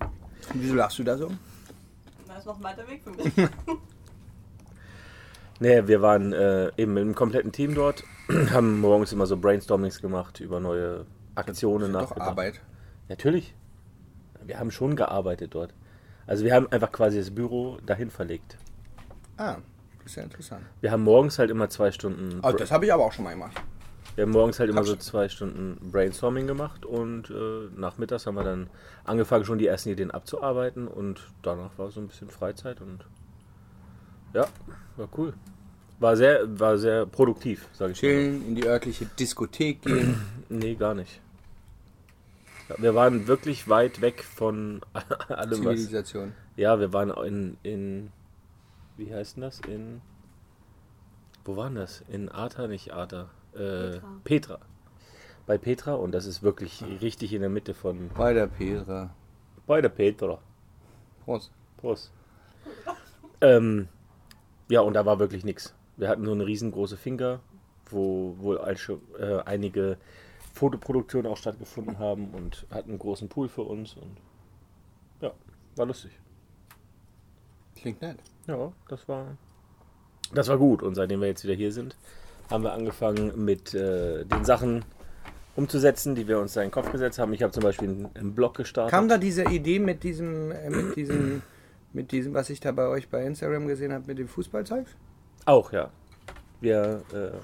Wieso lachst du da so? Da ist noch ein weiter Weg für mich. Nee, wir waren äh, eben mit einem kompletten Team dort, haben morgens immer so Brainstormings gemacht über neue Aktionen Doch nachgedacht. Arbeit. Natürlich. Wir haben schon gearbeitet dort. Also wir haben einfach quasi das Büro dahin verlegt. Ah, das ist ja interessant. Wir haben morgens halt immer zwei Stunden. Oh, das habe ich aber auch schon mal gemacht. Wir haben morgens halt immer Hab so schon. zwei Stunden Brainstorming gemacht und äh, nachmittags haben wir dann angefangen, schon die ersten Ideen abzuarbeiten und danach war so ein bisschen Freizeit und ja, war cool. War sehr, war sehr produktiv, sage ich mal. Chillen, in die örtliche Diskothek gehen. Nee, gar nicht. Wir waren wirklich weit weg von allem, was. Zivilisation. Ja, wir waren in, in. Wie heißt denn das? In. Wo waren das? In Arta, nicht Arta. Äh, Petra. Petra. Bei Petra und das ist wirklich richtig in der Mitte von. Bei der Petra. Bei der Petra. Prost. Prost. ähm, ja, und da war wirklich nichts. Wir hatten so eine riesengroße Finca, wo wohl also, äh, einige Fotoproduktionen auch stattgefunden haben und hatten einen großen Pool für uns und ja, war lustig. Klingt nett. Ja, das war das war gut und seitdem wir jetzt wieder hier sind, haben wir angefangen mit äh, den Sachen umzusetzen, die wir uns da in den Kopf gesetzt haben. Ich habe zum Beispiel einen, einen Blog gestartet. Kam da diese Idee mit diesem, äh, mit diesem, mit diesem, was ich da bei euch bei Instagram gesehen habe, mit dem Fußballzeug? Auch, ja. wir, äh,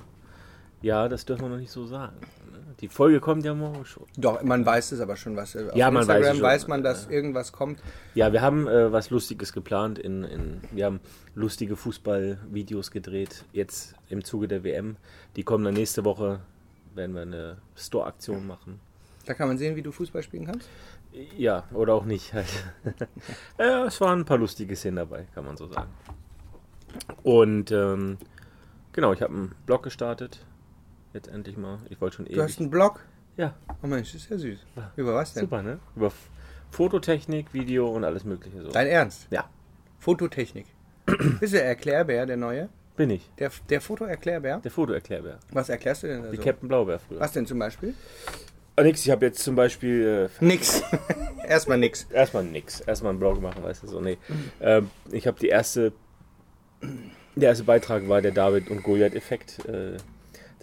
ja, das dürfen wir noch nicht so sagen. ne? Die Folge kommt ja morgen schon. Doch, man weiß es aber schon, was. Auf Ja, man weiß Instagram es schon. weiß man, dass irgendwas kommt. Ja, wir haben äh, was Lustiges geplant. In, in, wir haben lustige Fußballvideos gedreht, jetzt im Zuge der WM. Die kommen dann nächste Woche, werden wir eine Store-Aktion machen. Da kann man sehen, wie du Fußball spielen kannst. Ja, oder auch nicht. Halt. ja, es waren ein paar lustige Szenen dabei, kann man so sagen. Und ähm, genau, ich habe einen Blog gestartet. Jetzt endlich mal. Ich wollte schon Du ewig. hast einen Blog. Ja, Oh Mensch, das ist ja süß. Über was denn? super, ne? Über Fototechnik, Video und alles Mögliche so. Dein Ernst? Ja, Fototechnik. Bist du der Erklärbär, der neue? bin ich. Der, der Fotoerklärbär? Der Fotoerklärbär. Was erklärst du denn da Wie so? Captain Blaubeer früher. Was denn zum Beispiel? Ah, nix, ich habe jetzt zum Beispiel äh, Nix. Erstmal nix. erstmal nix. Erstmal einen Blog machen, weißt du so. Nee. Ähm, ich habe die erste. Der erste Beitrag war der David und Goliath-Effekt. Äh,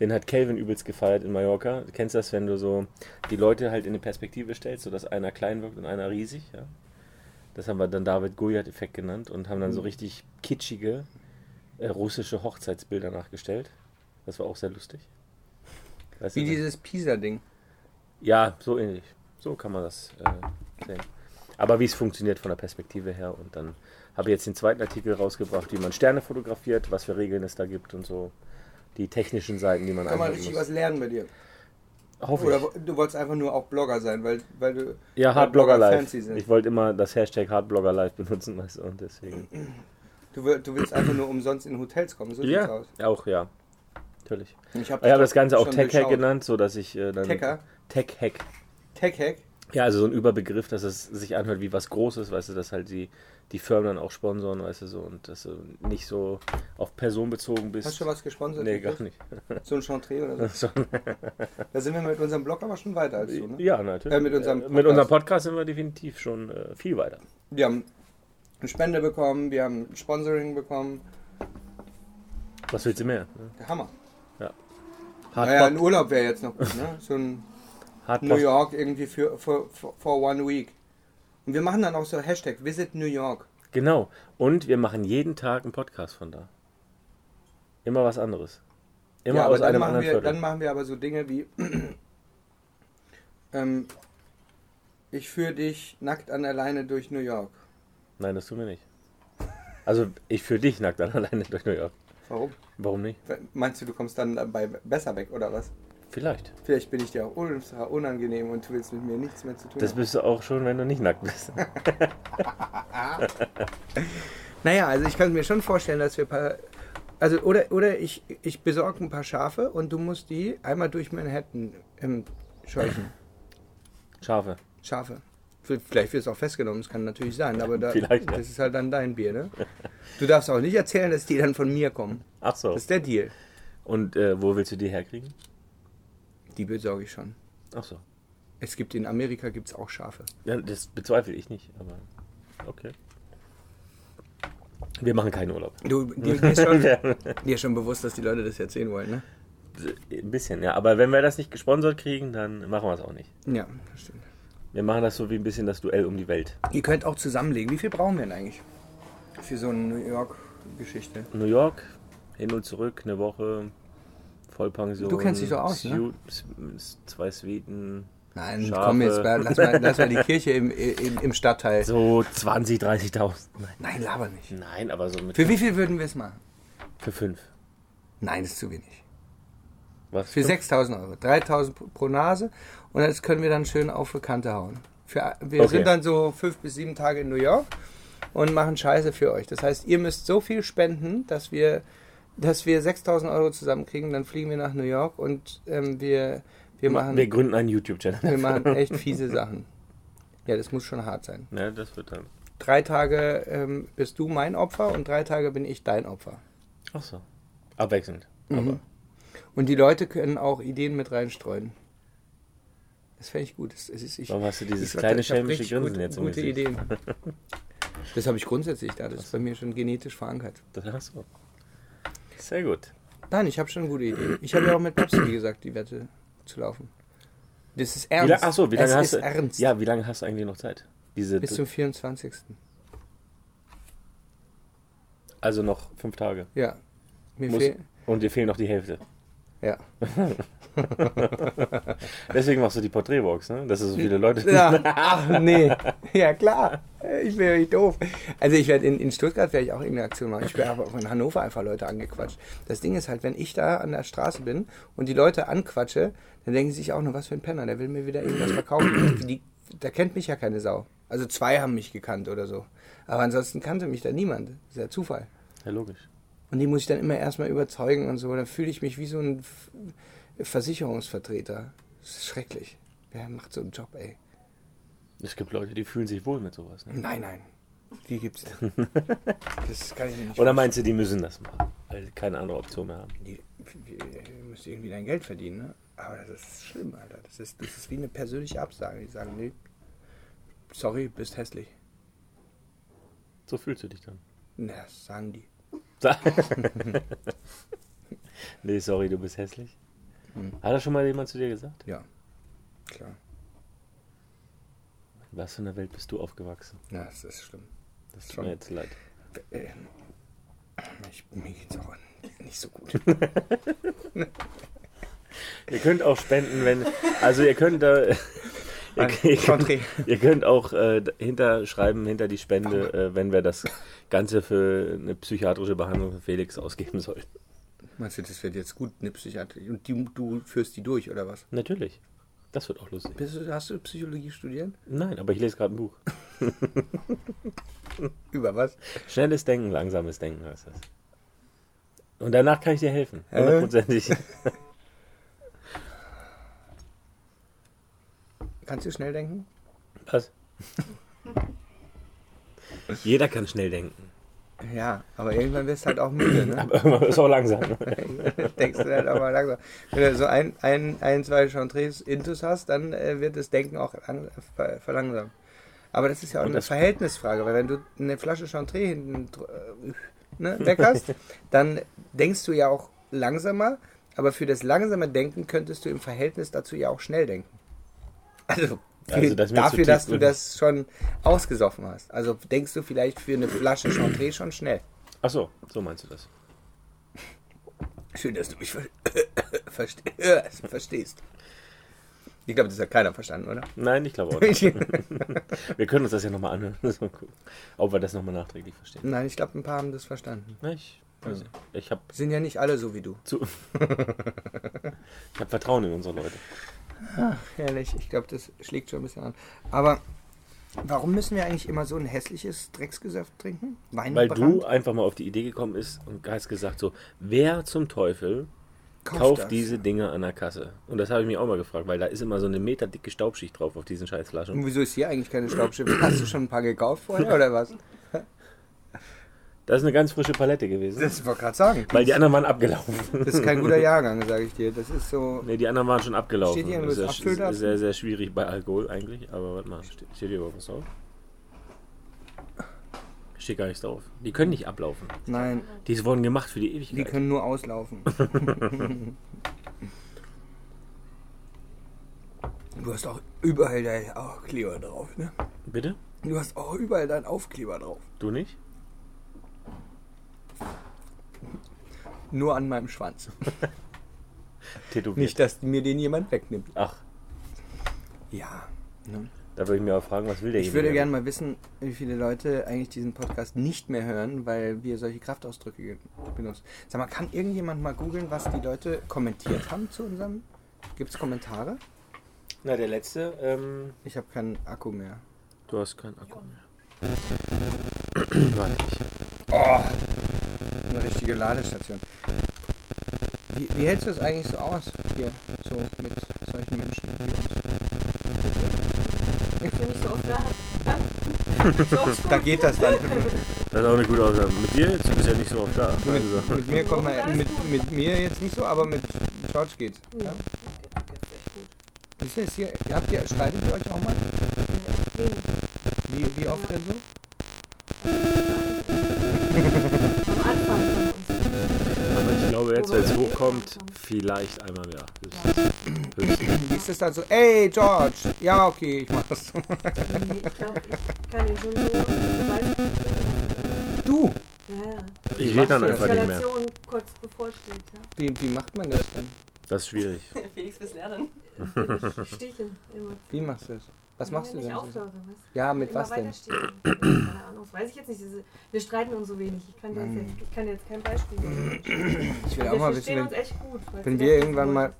den hat Calvin übelst gefeiert in Mallorca. Du kennst das, wenn du so die Leute halt in eine Perspektive stellst, sodass einer klein wirkt und einer riesig. Ja? Das haben wir dann David Goliath-Effekt genannt und haben dann so richtig kitschige äh, russische Hochzeitsbilder nachgestellt. Das war auch sehr lustig. Weißt Wie dieses Pisa-Ding. ja, so ähnlich. So kann man das äh, sehen. Aber wie es funktioniert von der Perspektive her. Und dann habe ich jetzt den zweiten Artikel rausgebracht, wie man Sterne fotografiert, was für Regeln es da gibt und so. Die technischen Seiten, die man Kann man richtig muss. was lernen bei dir. Hoffe Oder ich. du wolltest einfach nur auch Blogger sein, weil, weil du Ja, Hardblogger Blogger Live. sind. Ich wollte immer das Hashtag Hardblogger Live benutzen, weißt du, und deswegen. Du, du willst einfach nur umsonst in Hotels kommen, so sieht's Ja, aus. auch ja. Natürlich. Ich habe habe das Ganze auch Tech Hack genannt, so dass ich äh, dann. Techer? Tech Hack. Tech Hack? Ja, also so ein Überbegriff, dass es sich anhört wie was Großes, weißt du, dass halt die, die Firmen dann auch sponsoren, weißt du, so, und dass du nicht so auf Person bezogen bist. Hast du schon was gesponsert? Nee, gar nicht. So ein Chantre oder so? Da sind wir mit unserem Blog aber schon weiter als du, ne? ja, natürlich. Äh, mit unserem Äh, mit Podcast. unserem Podcast sind wir definitiv schon äh, viel weiter. Wir haben eine Spende bekommen, wir haben Sponsoring bekommen. Was willst du mehr? Der Hammer. Hard naja, ein Urlaub wäre jetzt noch gut, ne? So ein Hard New York irgendwie für, für for one week. Und wir machen dann auch so Hashtag Visit New York. Genau. Und wir machen jeden Tag einen Podcast von da. Immer was anderes. Immer ja, aus dann einem machen, anderen wir, Viertel. dann machen wir aber so Dinge wie ähm, ich führe dich nackt an der Leine durch New York. Nein, das tun wir nicht. Also ich für dich nackt dann alleine durch New York. Warum? Warum nicht? Meinst du, du kommst dann dabei besser weg oder was? Vielleicht. Vielleicht bin ich dir auch unangenehm und du willst mit mir nichts mehr zu tun Das haben. bist du auch schon, wenn du nicht nackt bist. Naja, also ich kann mir schon vorstellen, dass wir ein paar. Also, oder, oder ich, ich besorge ein paar Schafe und du musst die einmal durch Manhattan ähm, scheuchen. Schafe. Schafe. Vielleicht wird es auch festgenommen, das kann natürlich sein, aber da, ja. das ist halt dann dein Bier, ne? Du darfst auch nicht erzählen, dass die dann von mir kommen. Ach so. Das ist der Deal. Und äh, wo willst du die herkriegen? Die besorge ich schon. Ach so. Es gibt in Amerika gibt's auch Schafe. Ja, das bezweifle ich nicht, aber okay. Wir machen keinen Urlaub. Du, dir, dir, ist schon, dir ist schon bewusst, dass die Leute das jetzt sehen wollen, ne? Ein bisschen, ja. Aber wenn wir das nicht gesponsert kriegen, dann machen wir es auch nicht. Ja, das stimmt. Wir machen das so wie ein bisschen das Duell um die Welt. Ihr könnt auch zusammenlegen. Wie viel brauchen wir denn eigentlich? Für so eine New York-Geschichte. New York, hin und zurück, eine Woche, Vollpension. Du kennst dich doch aus, ne? Zwei Suiten. Nein, Schafe. komm jetzt, lass mal, lass mal die Kirche im, im, im Stadtteil. So 20, 30.000. Nein. Nein, laber nicht. Nein, aber so mit. Für wie viel würden wir es machen? Für fünf. Nein, das ist zu wenig. Was? Für 6000 Euro. 3000 pro- pro Nase und das können wir dann schön auf die Kante hauen. Für, wir Okay. sind dann so fünf bis sieben Tage in New York und machen Scheiße für euch. Das heißt, ihr müsst so viel spenden, dass wir, dass wir 6000 Euro zusammenkriegen. Dann fliegen wir nach New York und ähm, wir, wir, machen, Wir gründen einen YouTube-Channel. wir machen echt fiese Sachen. Ja, das muss schon hart sein. Ja, das wird dann. Drei Tage ähm, bist du mein Opfer und drei Tage bin ich dein Opfer. Ach so. Abwechselnd. Mhm. Aber Und die Leute können auch Ideen mit reinstreuen. Das fände ich gut. Das, das ist, ich, warum hast du dieses ich- kleine schelmische Grinsen gute, jetzt im Gute? Ideen. Das habe ich grundsätzlich da. Das ist bei mir schon genetisch verankert. Das hast du. Sehr gut. Nein, ich habe schon gute Ideen. Ich habe ja auch mit Pepsi, wie gesagt, die Wette zu laufen. Das ist Wie ernst. lang, ach so, wie lange es hast du? ernst. Ja, wie lange hast du eigentlich noch Zeit? Diese, Bis zum 24. also noch fünf Tage. Ja. Mir Muss- Und dir fehlen noch die Hälfte. Ja. Deswegen machst du die Porträtbox, ne? Dass es so viele Leute Ja, ach nee. Ja, klar. Ich wäre nicht doof. Also ich werde in, in Stuttgart werde ich auch irgendeine Aktion machen. Ich werde aber auch in Hannover einfach Leute angequatscht. Das Ding ist halt, wenn ich da an der Straße bin und die Leute anquatsche, dann denken sie sich auch nur, was für ein Penner, der will mir wieder irgendwas verkaufen. Die, da kennt mich ja keine Sau. Also zwei haben mich gekannt oder so. Aber ansonsten kannte mich da niemand. Das ist ja Zufall. Ja, logisch. Und die muss ich dann immer erstmal überzeugen und so. Dann fühle ich mich wie so ein Versicherungsvertreter. Das ist schrecklich. Wer macht so einen Job, ey? Es gibt Leute, die fühlen sich wohl mit sowas. Ne? Nein, nein. Die gibt's. Das kann ich nicht Oder meinst du, die müssen das machen, weil sie keine andere Option mehr haben? Die, die, die müssen irgendwie dein Geld verdienen, ne? Aber das ist schlimm, Alter. Das ist, das ist wie eine persönliche Absage. Die sagen, nee, sorry, bist hässlich. So fühlst du dich dann. Na, das sagen die. nee, sorry, du bist hässlich. Hm. Hat das schon mal jemand zu dir gesagt? Ja, klar. In was für einer Welt bist du aufgewachsen? Ja, das ist schlimm. Das tut Schon. mir jetzt leid. Äh, ich, mir geht's auch nicht so gut. Ihr könnt auch spenden, wenn. Also ihr könnt da. Ihr, könnt, ihr könnt auch äh, hinterschreiben, hinter die Spende, äh, wenn wir das Ganze für eine psychiatrische Behandlung für Felix ausgeben sollten. Meinst du, das wird jetzt gut, eine Psychiatrie? Und die, du führst die durch, oder was? Natürlich. Das wird auch lustig. Bist du, hast du Psychologie studiert? Nein, aber ich lese gerade ein Buch. Über was? Schnelles Denken, langsames Denken heißt das. Und danach kann ich dir helfen. Hundertprozentig. Kannst du schnell denken? Was? Jeder kann schnell denken. Ja, aber irgendwann wirst du halt auch müde, ne? Aber irgendwann ist auch langsam. Ne? Denkst du halt auch mal langsam. Wenn du so ein, ein, ein zwei Chantres Intus hast, dann äh, wird das Denken auch ver, verlangsamt. Aber das ist ja auch Und eine Verhältnisfrage, weil wenn du eine Flasche Chantre hinten äh, ne, weg hast, dann denkst du ja auch langsamer, aber für das langsame Denken könntest du im Verhältnis dazu ja auch schnell denken. Also, Also, das dafür, dass du das schon ausgesoffen hast. Also denkst du vielleicht für eine Flasche Chantre schon schnell. Ach so, so meinst du das. Schön, dass du mich ver verste verstehst. Ich glaube, das hat keiner verstanden, oder? Nein, ich glaube auch nicht. Wir können uns das ja nochmal anhören. Ob wir das nochmal nachträglich verstehen. Nein, ich glaube, ein paar haben das verstanden. Ich, nicht. ich habe Sind ja nicht alle so wie du. zu. ich habe Vertrauen in unsere Leute. Herrlich, ich glaube, das schlägt schon ein bisschen an. Aber warum müssen wir eigentlich immer so ein hässliches Drecksgesöff trinken? Weil Weinbrand? du einfach mal auf die Idee gekommen bist und hast gesagt so, wer zum Teufel Kauf kauft das. diese Dinge an der Kasse? Und das habe ich mich auch mal gefragt, weil da ist immer so eine meterdicke Staubschicht drauf auf diesen scheiß Flaschen. Und wieso ist hier eigentlich keine Staubschippe? Hast du schon ein paar gekauft vorher oder was? Das ist eine ganz frische Palette gewesen. Das wollte ich gerade sagen. weil die anderen waren abgelaufen. Das ist kein guter Jahrgang, sage ich dir. Das ist so. Ne, die anderen waren schon abgelaufen. Steht hier das ist Abfüll da? sehr, sehr, sehr schwierig bei Alkohol eigentlich. Aber warte mal, steht, steht hier überhaupt was drauf? Steht gar nichts drauf. Die können nicht ablaufen. Nein, Die wurden gemacht für die die Ewigkeit. können nur auslaufen. du hast auch überall dein Aufkleber drauf, ne? Bitte? Du hast auch überall deinen Aufkleber drauf. Du nicht? Nur an meinem Schwanz. Tätowiert. Nicht, dass mir den jemand wegnimmt. Ach, Ja. Ne? da würde ich mir auch fragen, was will der Ich würde gerne mal wissen, wie viele Leute eigentlich diesen Podcast nicht mehr hören, weil wir solche Kraftausdrücke benutzen. Sag mal, kann irgendjemand mal googeln, was die Leute kommentiert haben zu unserem? Gibt es Kommentare? Na, der letzte, ähm, Ich habe keinen Akku mehr. du hast keinen Akku mehr. Warte, ich. Oh, eine richtige Ladestation. Wie, wie hältst du es eigentlich so aus hier, so mit solchen Menschen wie uns? Ich bin nicht so oft da. Da geht das dann. Das ist auch eine gute Aufgabe. Mit dir jetzt? Du bist ja nicht so oft da. Also, Mit, mit mir kommt man, mit, mit mir jetzt nicht so, aber mit George geht's. Ja? Ist das hier, habt ihr, streitet ihr euch auch mal? Wie, wie oft denn so? jetzt, wenn es hochkommt, vielleicht einmal mehr. Ist das dann so? Ey, George! Ja, okay, ich mach das. Du! Ja, ja. Ich rede dann einfach nicht mehr. Kurz bevorsteht, ja. Wie, wie macht man das denn? Das ist schwierig. Felix fürs Lernen. Sticheln. Immer. Wie machst du das? Was machst du denn? ich aufhöre, was? Ja, mit was denn? Keine Ahnung, das weiß ich jetzt nicht. Wir streiten uns so wenig. Ich kann, dir jetzt, ich kann jetzt kein Beispiel geben. Ich will auch mal wissen, uns wenn, echt gut. wenn wir irgendwann mal.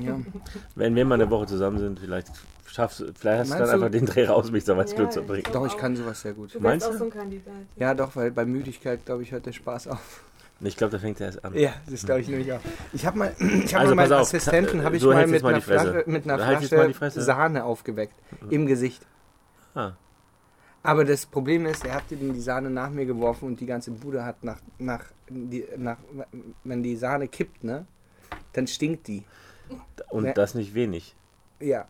Ja. Wenn wir mal eine Woche zusammen sind, vielleicht schaffst du, vielleicht hast du dann einfach den Dreh raus, mich so weit Ja, Glück zu bringen. Doch, ich kann sowas sehr gut. Du Meinst auch du? so ein Kandidat. Ja, doch, weil bei Müdigkeit, glaube ich, hört der Spaß auf. Ich glaube, da fängt er erst an. Ja, das glaube ich nämlich auch. Ich habe mal, ich hab Also, mal meinen Assistenten habe ich so mal mit, mal einer. Flasche, mit einer Halt Flasche. Sahne aufgeweckt. Im Gesicht. Ah. Aber das Problem ist, er hat die die Sahne nach mir geworfen und die ganze Bude hat nach, nach, die, nach wenn die Sahne kippt, ne, dann stinkt die. Und Ja. das nicht wenig. Ja.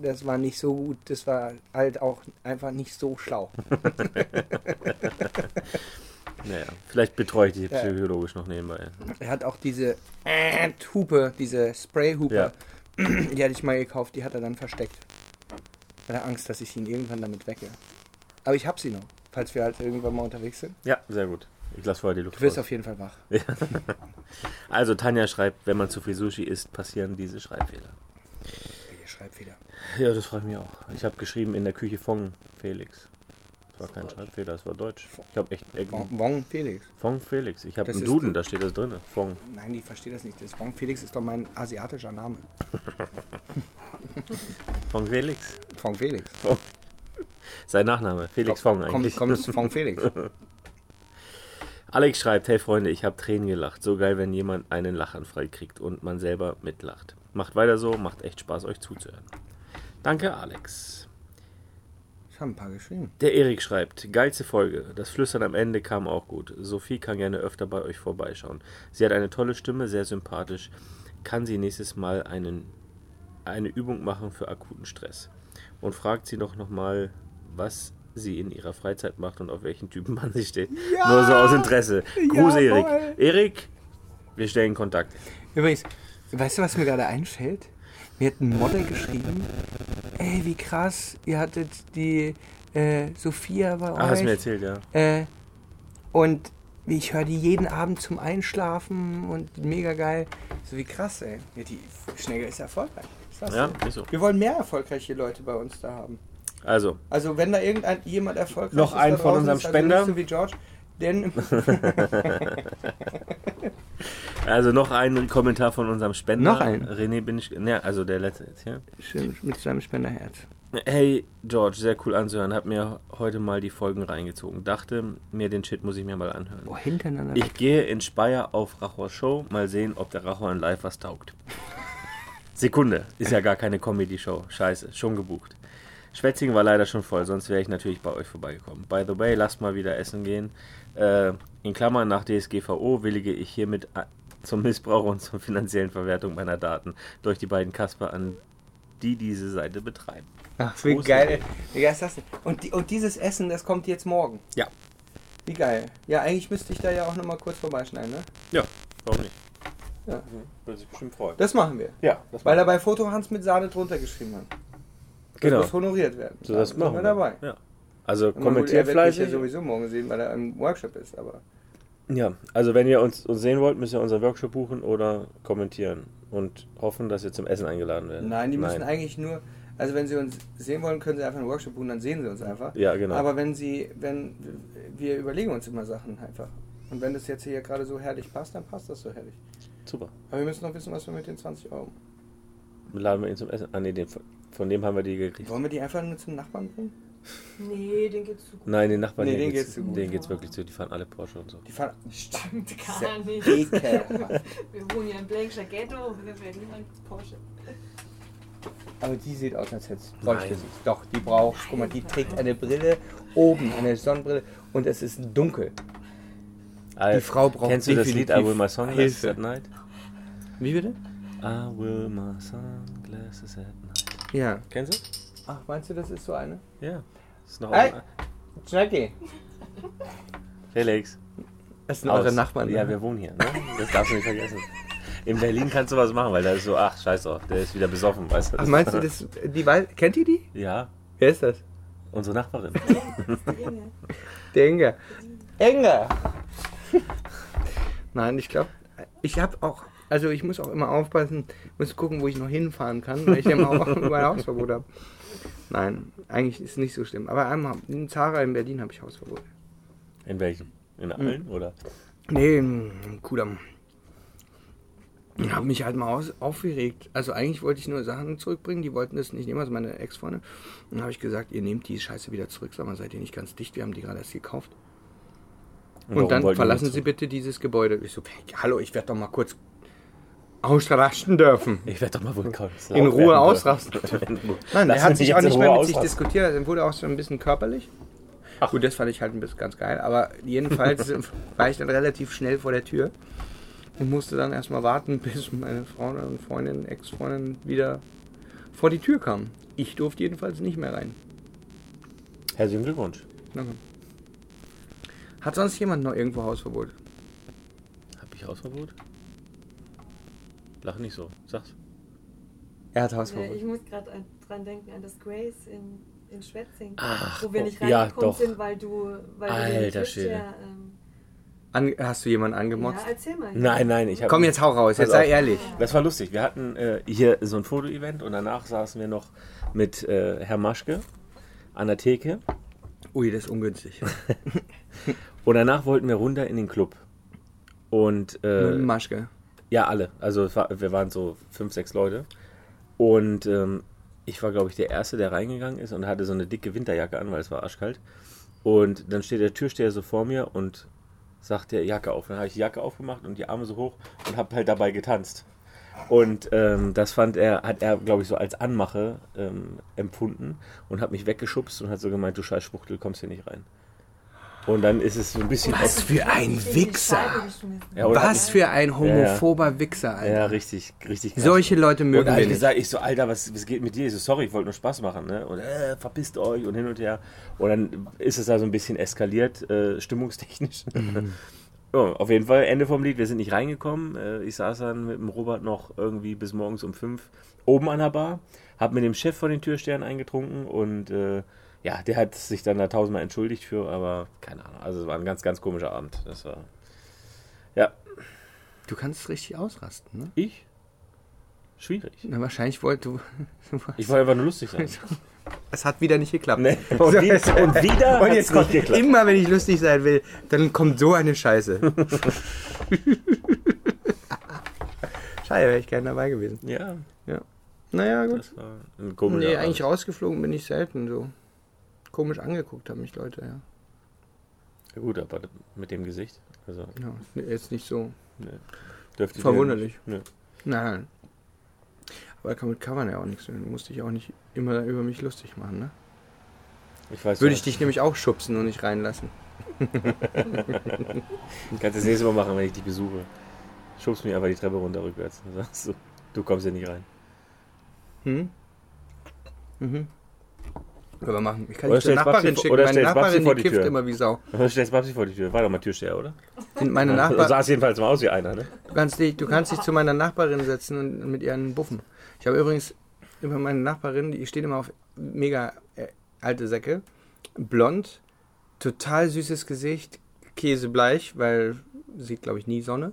Das war nicht so gut, das war halt auch einfach nicht so schlau. Naja, vielleicht betreue ich dich Ja. psychologisch noch nebenbei. Er hat auch diese äh, Hupe, diese Spray-Hupe, Ja. die hatte ich mal gekauft, die hat er dann versteckt. Weil er Angst, dass ich ihn irgendwann damit wecke. Aber ich habe sie noch, falls wir halt irgendwann mal unterwegs sind. Ja, sehr gut. Ich lasse vorher die Luft Du wirst raus. auf jeden Fall wach. Also Tanja schreibt, wenn man zu viel Sushi isst, passieren diese Schreibfehler. Schreibt wieder. Ja, das freut mich auch. Ich habe geschrieben in der Küche von Felix. Das war kein Schreibfehler, das war Deutsch. Ich habe echt Wong, Wong Felix. von Felix. Ich habe einen Duden, da steht das drin. Von. Nein, die versteht das nicht. Das Wong Felix ist doch mein asiatischer Name. Von Felix. Wong Felix. Sein Nachname. Felix Fong Kommt, eigentlich. kommt Wong Felix. Alex schreibt, hey Freunde, ich habe Tränen gelacht. So geil, wenn jemand einen Lachanfall kriegt und man selber mitlacht. Macht weiter so, macht echt Spaß, euch zuzuhören. Danke, Alex. Ich habe ein paar geschrieben. Der Erik schreibt, geilste Folge. Das Flüstern am Ende kam auch gut. Sophie kann gerne öfter bei euch vorbeischauen. Sie hat eine tolle Stimme, sehr sympathisch. Kann sie nächstes Mal einen, eine Übung machen für akuten Stress. Und fragt sie doch nochmal, was sie in ihrer Freizeit macht und auf welchen Typen man sie steht. Nur so aus Interesse. Gruß, Erik. Jawohl. Erik, wir stellen Kontakt. Übrigens, weißt du, was mir gerade einfällt? Mir hat ein Model geschrieben. Ey, wie krass, ihr hattet die äh, Sophia bei Ah, hast du mir euch. erzählt, ja. Äh, und ich höre die jeden Abend zum Einschlafen und mega geil. So wie krass, ey. Ja, die Schnegger ist erfolgreich. Ich sag's Ja, ist so. Wir wollen mehr erfolgreiche Leute bei uns da haben. Also, Also wenn da irgendein jemand erfolgreich Noch ist, einen von unserem ist also Spender? so wie George, denn also noch ein Kommentar von unserem Spender. Noch ein? René bin ich. Ne, also der letzte jetzt hier. schön mit seinem Spenderherz. Hey George, sehr cool anzuhören. Hab mir heute mal die Folgen reingezogen. Dachte mir, den Shit muss ich mir mal anhören. Boah, hintereinander. Ich gehe in Speyer auf Rachor Show. Mal sehen, ob der Rachor in Live was taugt. Sekunde. Ist ja gar keine Comedy-Show. Scheiße. Schon gebucht. Schwetzingen war leider schon voll, sonst wäre ich natürlich bei euch vorbeigekommen. By the way, lasst mal wieder essen gehen. Äh, in Klammern nach DSGVO willige ich hiermit a- zum Missbrauch und zur finanziellen Verwertung meiner Daten durch die beiden Kasper an, die diese Seite betreiben. Ach, wie Große geil. Wie geil ist das denn? Und, die, und dieses Essen, das kommt jetzt morgen. Ja. Wie geil. Ja, eigentlich müsste ich da ja auch nochmal kurz vorbeischneiden, ne? Ja, warum nicht? Ja. Würde sich bestimmt freuen. Das machen wir. Ja, das Weil er bei Foto Hans mit Sahne drunter geschrieben hat. Das Genau. muss honoriert werden. So, das Da machen wir dabei. Ja. Also gut, kommentiert er wird mich ja fleißig. sowieso morgen sehen, weil er im Workshop ist, aber. Ja, also wenn ihr uns, uns sehen wollt, müsst ihr unseren Workshop buchen oder kommentieren und hoffen, dass ihr zum Essen eingeladen werdet. Nein, die müssen eigentlich nur. Also wenn sie uns sehen wollen, können sie einfach einen Workshop buchen, dann sehen sie uns einfach. Ja, genau. Aber wenn sie, wenn wir überlegen uns immer Sachen einfach. Und wenn das jetzt hier gerade so herrlich passt, dann passt das so herrlich. Super. Aber wir müssen noch wissen, was wir mit den 20 Euro. Laden wir ihn zum Essen. Ah, nee, den, von dem haben wir die gekriegt. Wollen wir die einfach nur zum Nachbarn bringen? Nee, den geht's zu gut. Nein, den Nachbarn Nee, hier denen geht's, geht's zu gut. denen geht's wirklich zu. Die fahren alle Porsche und so. Die fahren. Stimmt gar nicht. ekelhaft. Wir wohnen ja im Blankscher Ghetto, wir werden niemand Porsche. Aber die sieht aus, als hätte sie. Doch, die braucht. Guck mal, die trägt eine Brille oben, eine Sonnenbrille und es ist dunkel. Die Frau braucht Kennst du das Lied I Will My Sunglasses Hilfe. at Night? Wie bitte? I will my sunglasses at night. Ja. Kennst du? Ach, meinst du, das ist so eine? Ja. Ist noch Hey. Jackie. Felix. Das sind eure Aus- Nachbarn. Ja, ne? wir wohnen hier, ne? Das darfst du nicht vergessen. In Berlin kannst du was machen, weil da ist so, ach, scheiß drauf, der ist wieder besoffen, weißt du? Ach, meinst du, das, die kennt ihr die? Ja, Wer ist das? unsere Nachbarin. Inge. Der Inga. Enge. Nein, ich glaube, ich habe auch, also ich muss auch immer aufpassen, muss gucken, wo ich noch hinfahren kann, weil ich ja immer auch mein Hausverbot habe. Nein, eigentlich ist es nicht so schlimm. Aber einmal, in Zara in Berlin habe ich Hausverbot. In welchem? In allen, oder? Nee, in Kudamm. Ich habe mich halt mal aus, aufgeregt. Also eigentlich wollte ich nur Sachen zurückbringen, die wollten das nicht nehmen, also meine Ex-Freunde. Und dann habe ich gesagt, ihr nehmt die Scheiße wieder zurück, sag mal, seid ihr nicht ganz dicht, wir haben die gerade erst gekauft. Und, warum dann verlassen Sie bitte dieses Gebäude. Ich so, hallo, ich werde doch mal kurz ausrasten dürfen. Ich werde doch mal wohl In Ruhe ausrasten. dürfen. Nein, er hat sich auch nicht mehr mit sich diskutiert, er wurde auch so ein bisschen körperlich. Ach. Gut, das fand ich halt ein bisschen ganz geil, aber jedenfalls war ich dann relativ schnell vor der Tür und musste dann erstmal warten, bis meine Frau und Freundin, Ex-Freundin wieder vor die Tür kam. Ich durfte jedenfalls nicht mehr rein. Herzlichen Glückwunsch. Danke. Hat sonst jemand noch irgendwo Hausverbot? Hab ich Hausverbot? Lach nicht so. Sag's. Er hat Nee, Hausverbot. ich muss gerade dran denken, an das Grace in, in Schwetzing. Ach, wo wir oh, nicht ja, reingekommen doch. sind, weil du, weil Alter Schwede. ja, ähm, An, hast du jemanden angemotzt? ja, erzähl mal. Nein, nein, ich habe. Komm, jetzt hau raus, jetzt sei ehrlich. Das war lustig. Wir hatten äh, hier so ein Foto-Event und danach saßen wir noch mit äh, Herr Maschke an der Theke. Ui, das ist ungünstig. Und danach wollten wir runter in den Club. Und äh, ein Maschke. Ja, alle. Also wir waren so fünf, sechs Leute. Und ähm, ich war, glaube ich, der Erste, der reingegangen ist und hatte so eine dicke Winterjacke an, weil es war arschkalt. Und dann steht der Türsteher so vor mir und sagt der Jacke auf. Dann habe ich die Jacke aufgemacht und die Arme so hoch und habe halt dabei getanzt. Und ähm, das fand er, hat er, glaube ich, so als Anmache ähm, empfunden und hat mich weggeschubst und hat so gemeint, du scheiß Spuchtel, kommst hier nicht rein. Und dann ist es so ein bisschen... Was für ein Wichser. Ja, Was für ein homophober Wichser, Alter. Ja, richtig, richtig krass. Solche Leute Und mögen habe wir ich nicht. gesagt, ich so, Alter, was, was geht mit dir? Ich so, sorry, ich wollte nur Spaß machen, ne? Und äh, verpisst euch und hin und her. Und dann ist es da so ein bisschen eskaliert, äh, stimmungstechnisch. ja, auf jeden Fall, Ende vom Lied, wir sind nicht reingekommen. Äh, ich saß dann mit dem Robert noch irgendwie bis morgens um fünf oben an der Bar, hab mit dem Chef von den Türstern eingetrunken und äh, ja, der hat sich dann da tausendmal entschuldigt für, aber keine Ahnung. Also es war ein ganz, ganz komischer Abend. Das war. Ja, Du kannst richtig ausrasten, ne? ich? Schwierig. Na, wahrscheinlich wollte du. Ich wollte einfach nur lustig sein. Es hat wieder nicht geklappt. Nee. Und, wieder, und wieder Und jetzt nicht kommt, geklappt. immer wenn ich lustig sein will, dann kommt so eine Scheiße. Schade, wäre ich gerne dabei gewesen. Ja, Naja, gut. das war ein Nee, eigentlich rausgeflogen bin ich selten so. Komisch angeguckt haben mich Leute, ja. Ja, gut, aber mit dem Gesicht. Also, ja jetzt nicht so dürfte ich verwunderlich. Nö. Nein. Aber damit kann man ja auch nichts. Du musst dich auch nicht immer über mich lustig machen, ne? Ich weiß Würde ja, ich dich nämlich auch schubsen und nicht reinlassen. Kannst das nächste Mal machen, wenn ich dich besuche. Schubst mich einfach die Treppe runter rückwärts. Dann sagst du, du kommst hier nicht rein. Hm? Mhm. Können wir machen. Ich kann Oder zur Babsi Nachbarin vor- schicken. oder Meine Babsi Nachbarin, vor die die kifft Tür. immer wie Sau. Aber stellst Babsi vor die Tür. War doch mal Türsteher, oder? Meine Du Nachbar sahst jedenfalls mal aus wie einer, ne? du, kannst dich, du kannst dich zu meiner Nachbarin setzen und mit ihr einen buffen. Ich habe übrigens über meine Nachbarin, die steht immer auf mega äh, alte Säcke. Blond, total süßes Gesicht, käsebleich, weil sieht, glaube ich, nie Sonne.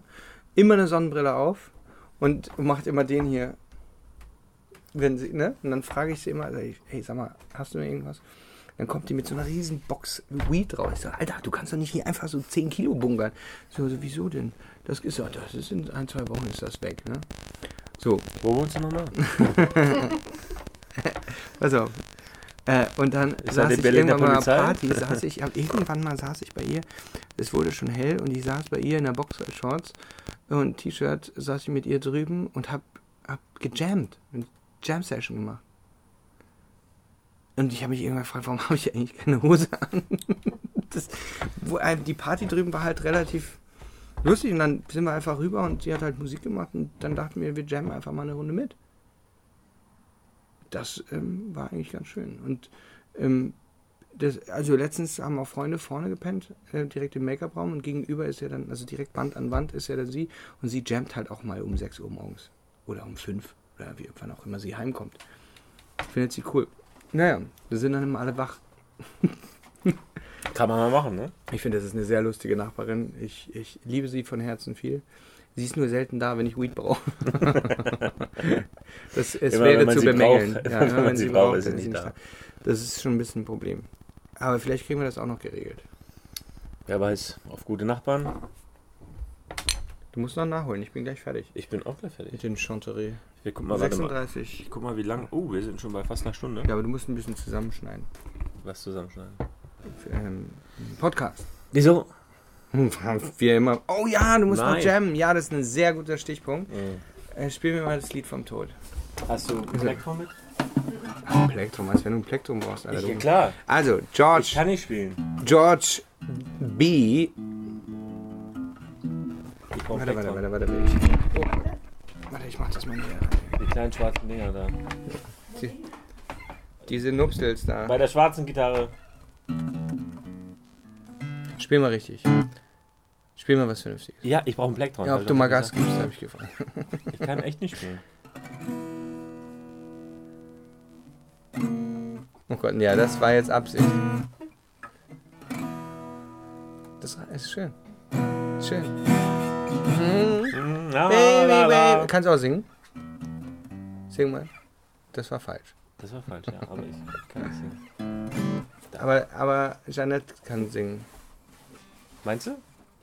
Immer eine Sonnenbrille auf und macht immer den hier. Wenn sie, ne? Und dann frage ich sie immer, sag ich, hey, sag mal, hast du noch irgendwas? Dann kommt die mit so einer riesen Box Weed raus. Ich sage, Alter, du kannst doch nicht hier einfach so 10 Kilo bunkern. So, so wieso denn? Das ist, ja, das ist in ein, zwei Wochen ist das weg, ne? So, Wo wohnst du nochmal? pass auf. Äh, und dann Ist saß ich Berliner irgendwann mal Polizei? Party, saß ich, irgendwann mal saß ich bei ihr, es wurde schon hell und ich saß bei ihr in der Boxershorts und T-Shirt, saß ich mit ihr drüben und hab, hab gejammt, eine Jam-Session gemacht. Und ich habe mich irgendwann gefragt, warum habe ich eigentlich keine Hose an? Das, wo, äh, die Party drüben war halt relativ lustig und dann sind wir einfach rüber und sie hat halt Musik gemacht und dann dachten wir, wir jammen einfach mal eine Runde mit. Das ähm, war eigentlich ganz schön. Und ähm, das, also letztens haben auch Freunde vorne gepennt, äh, direkt im Make-up-Raum und gegenüber ist ja dann, also direkt Wand an Wand ist ja dann sie und sie jammt halt auch mal um 6 Uhr morgens oder um 5 oder wie, wann auch immer sie heimkommt. Findet sie cool. Naja, wir sind dann immer alle wach. Kann man mal machen, ne? Ich finde, das ist eine sehr lustige Nachbarin. Ich, ich liebe sie von Herzen viel. Sie ist nur selten da, wenn ich Weed brauche. das, es Immer, wäre zu bemängeln. braucht. Ja, Wenn man sie braucht, braucht, ist sie nicht da. Das ist schon ein bisschen ein Problem. Aber vielleicht kriegen wir das auch noch geregelt. Wer weiß, auf gute Nachbarn. Du musst noch nachholen, ich bin gleich fertig. Ich bin auch gleich fertig. Mit den Chanterie. Wir gucken mal, warte mal. 36. Ich guck mal, wie lang. Oh, wir sind schon bei fast einer Stunde. Ja, aber du musst ein bisschen zusammenschneiden. Was zusammenschneiden. Für, ähm, Podcast. Wieso? Hm, Wir immer. Oh ja, du musst noch jammen. Ja, das ist ein sehr guter Stichpunkt. Mhm. Äh, spiel mir mal das Lied vom Tod. Hast du Plektrum mit? Plektrum, als wenn du ein Plektrum brauchst. Alter. Ich, klar. Also, Ich George, kann nicht spielen. George B. Ich Warte, warte, warte, warte. Ich, oh. Warte, ich mach das mal hier. Die kleinen schwarzen Dinger da. Die, diese Nupstels da. Bei der schwarzen Gitarre. Spiel mal richtig. Spiel mal was Vernünftiges. Ja, ich brauche einen Plektrum. Ja, ob du mal gesagt. Gas gibst, habe ich gefragt. Ich kann echt nicht spielen. Oh Gott, ja, das war jetzt Absicht. Das ist schön. Schön. Mm, la, Baby, la, la. baby. Kannst du auch singen? Sing mal. Das war falsch. Das war falsch, ja, aber ich kann nicht singen. Aber, aber Jeanette kann singen. Meinst du?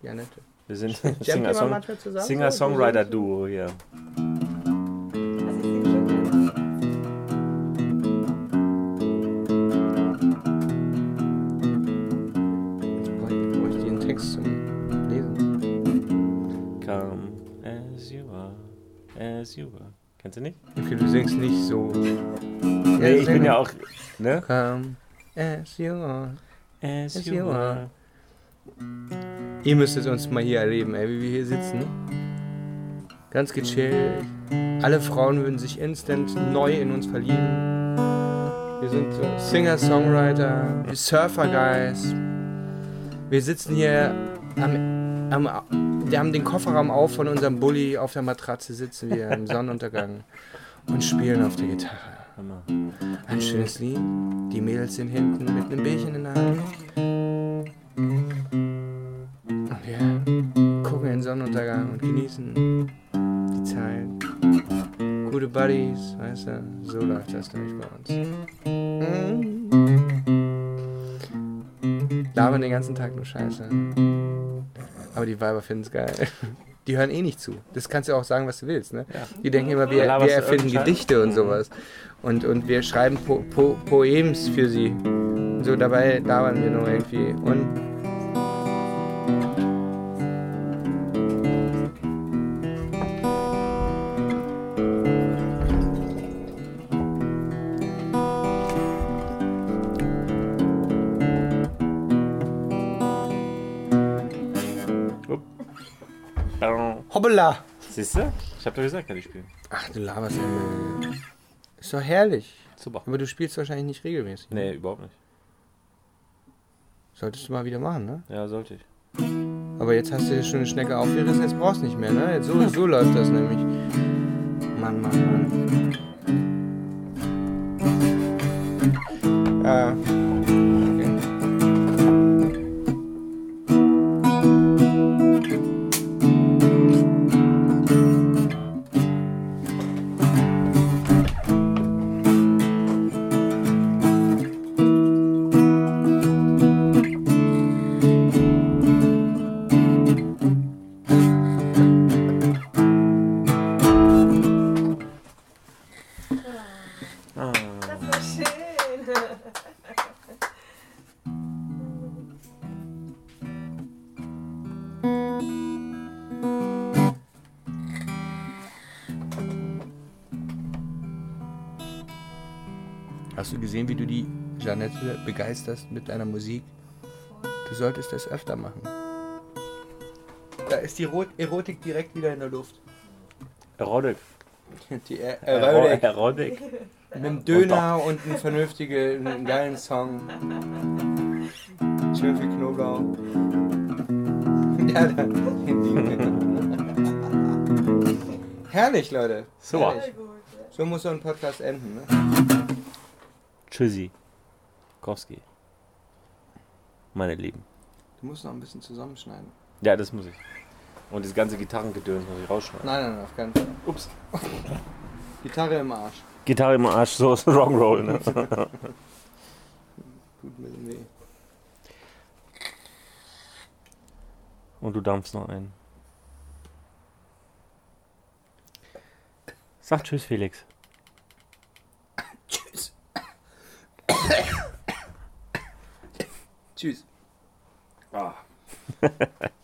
Janette. Wir sind? Singer-Songwriter-Duo hier. Ich singe schon gerne. Jetzt brauche ich den Text zum Lesen. Come as you are, as you are. Kennst du nicht? Okay, du singst nicht so. Nee, ich bin ja auch, ne? Come as you are. As As you are. Ihr müsstet uns mal hier erleben, ey, wie wir hier sitzen. Ganz gechillt. Alle Frauen würden sich instant neu in uns verlieben. Wir sind so Singer-Songwriter, Surfer-Guys. Wir sitzen hier am, am, wir haben den Kofferraum auf von unserem Bulli, auf der Matratze sitzen wir im Sonnenuntergang und spielen auf der Gitarre. Hammer. Ein schönes Lied. Die Mädels sind hinten mit einem Bierchen in der Hand. Und wir gucken in den Sonnenuntergang und genießen die Zeit. Gute Buddies, weißt du, so läuft das nämlich bei uns. Mhm. Labern den ganzen Tag nur Scheiße. Aber die Weiber finden es geil. Die hören eh nicht zu. Das kannst du auch sagen, was du willst. Ne? Ja. Die denken immer, wir, wir erfinden Gedichte und Mhm. sowas. Und, und wir schreiben po po Poems für sie. Und so dabei labern wir nur irgendwie. Und hoppala! Siehst du? Ich hab doch gesagt, kann ich spielen. Ach, du laberst ja. Ist doch herrlich. Super. Aber du spielst wahrscheinlich nicht regelmäßig. Nee, überhaupt nicht. Solltest du mal wieder machen, ne? Ja, sollte ich. Aber jetzt hast du dir schon eine Schnecke aufgerissen, jetzt brauchst du nicht mehr, ne? Jetzt so, so läuft das nämlich. Mann, Mann, Mann. Ja. Begeisterst mit deiner Musik? Du solltest das öfter machen. Da ist die Ro- Erotik direkt wieder in der Luft. Erotik. Die er Ero- Erotik. Erotik. Mit einem Döner und einem vernünftigen, einen geilen Song. Schön viel Knoblauch. Ja. Herrlich, Leute. Super. Herrlich. So muss so ein Podcast enden, ne? Tschüssi. Kowski. meine Lieben. Du musst noch ein bisschen zusammenschneiden. Ja, das muss ich. Und das ganze Gitarrengedöns muss ich rausschneiden. Nein, nein, nein, auf keinen Fall. Ups. Gitarre im Arsch. Gitarre im Arsch, so ist Rock'n'Roll, ne? Tut mir weh. Und du dampfst noch ein. Sag Tschüss, Felix. Tschüss. Tschüss. Ciao.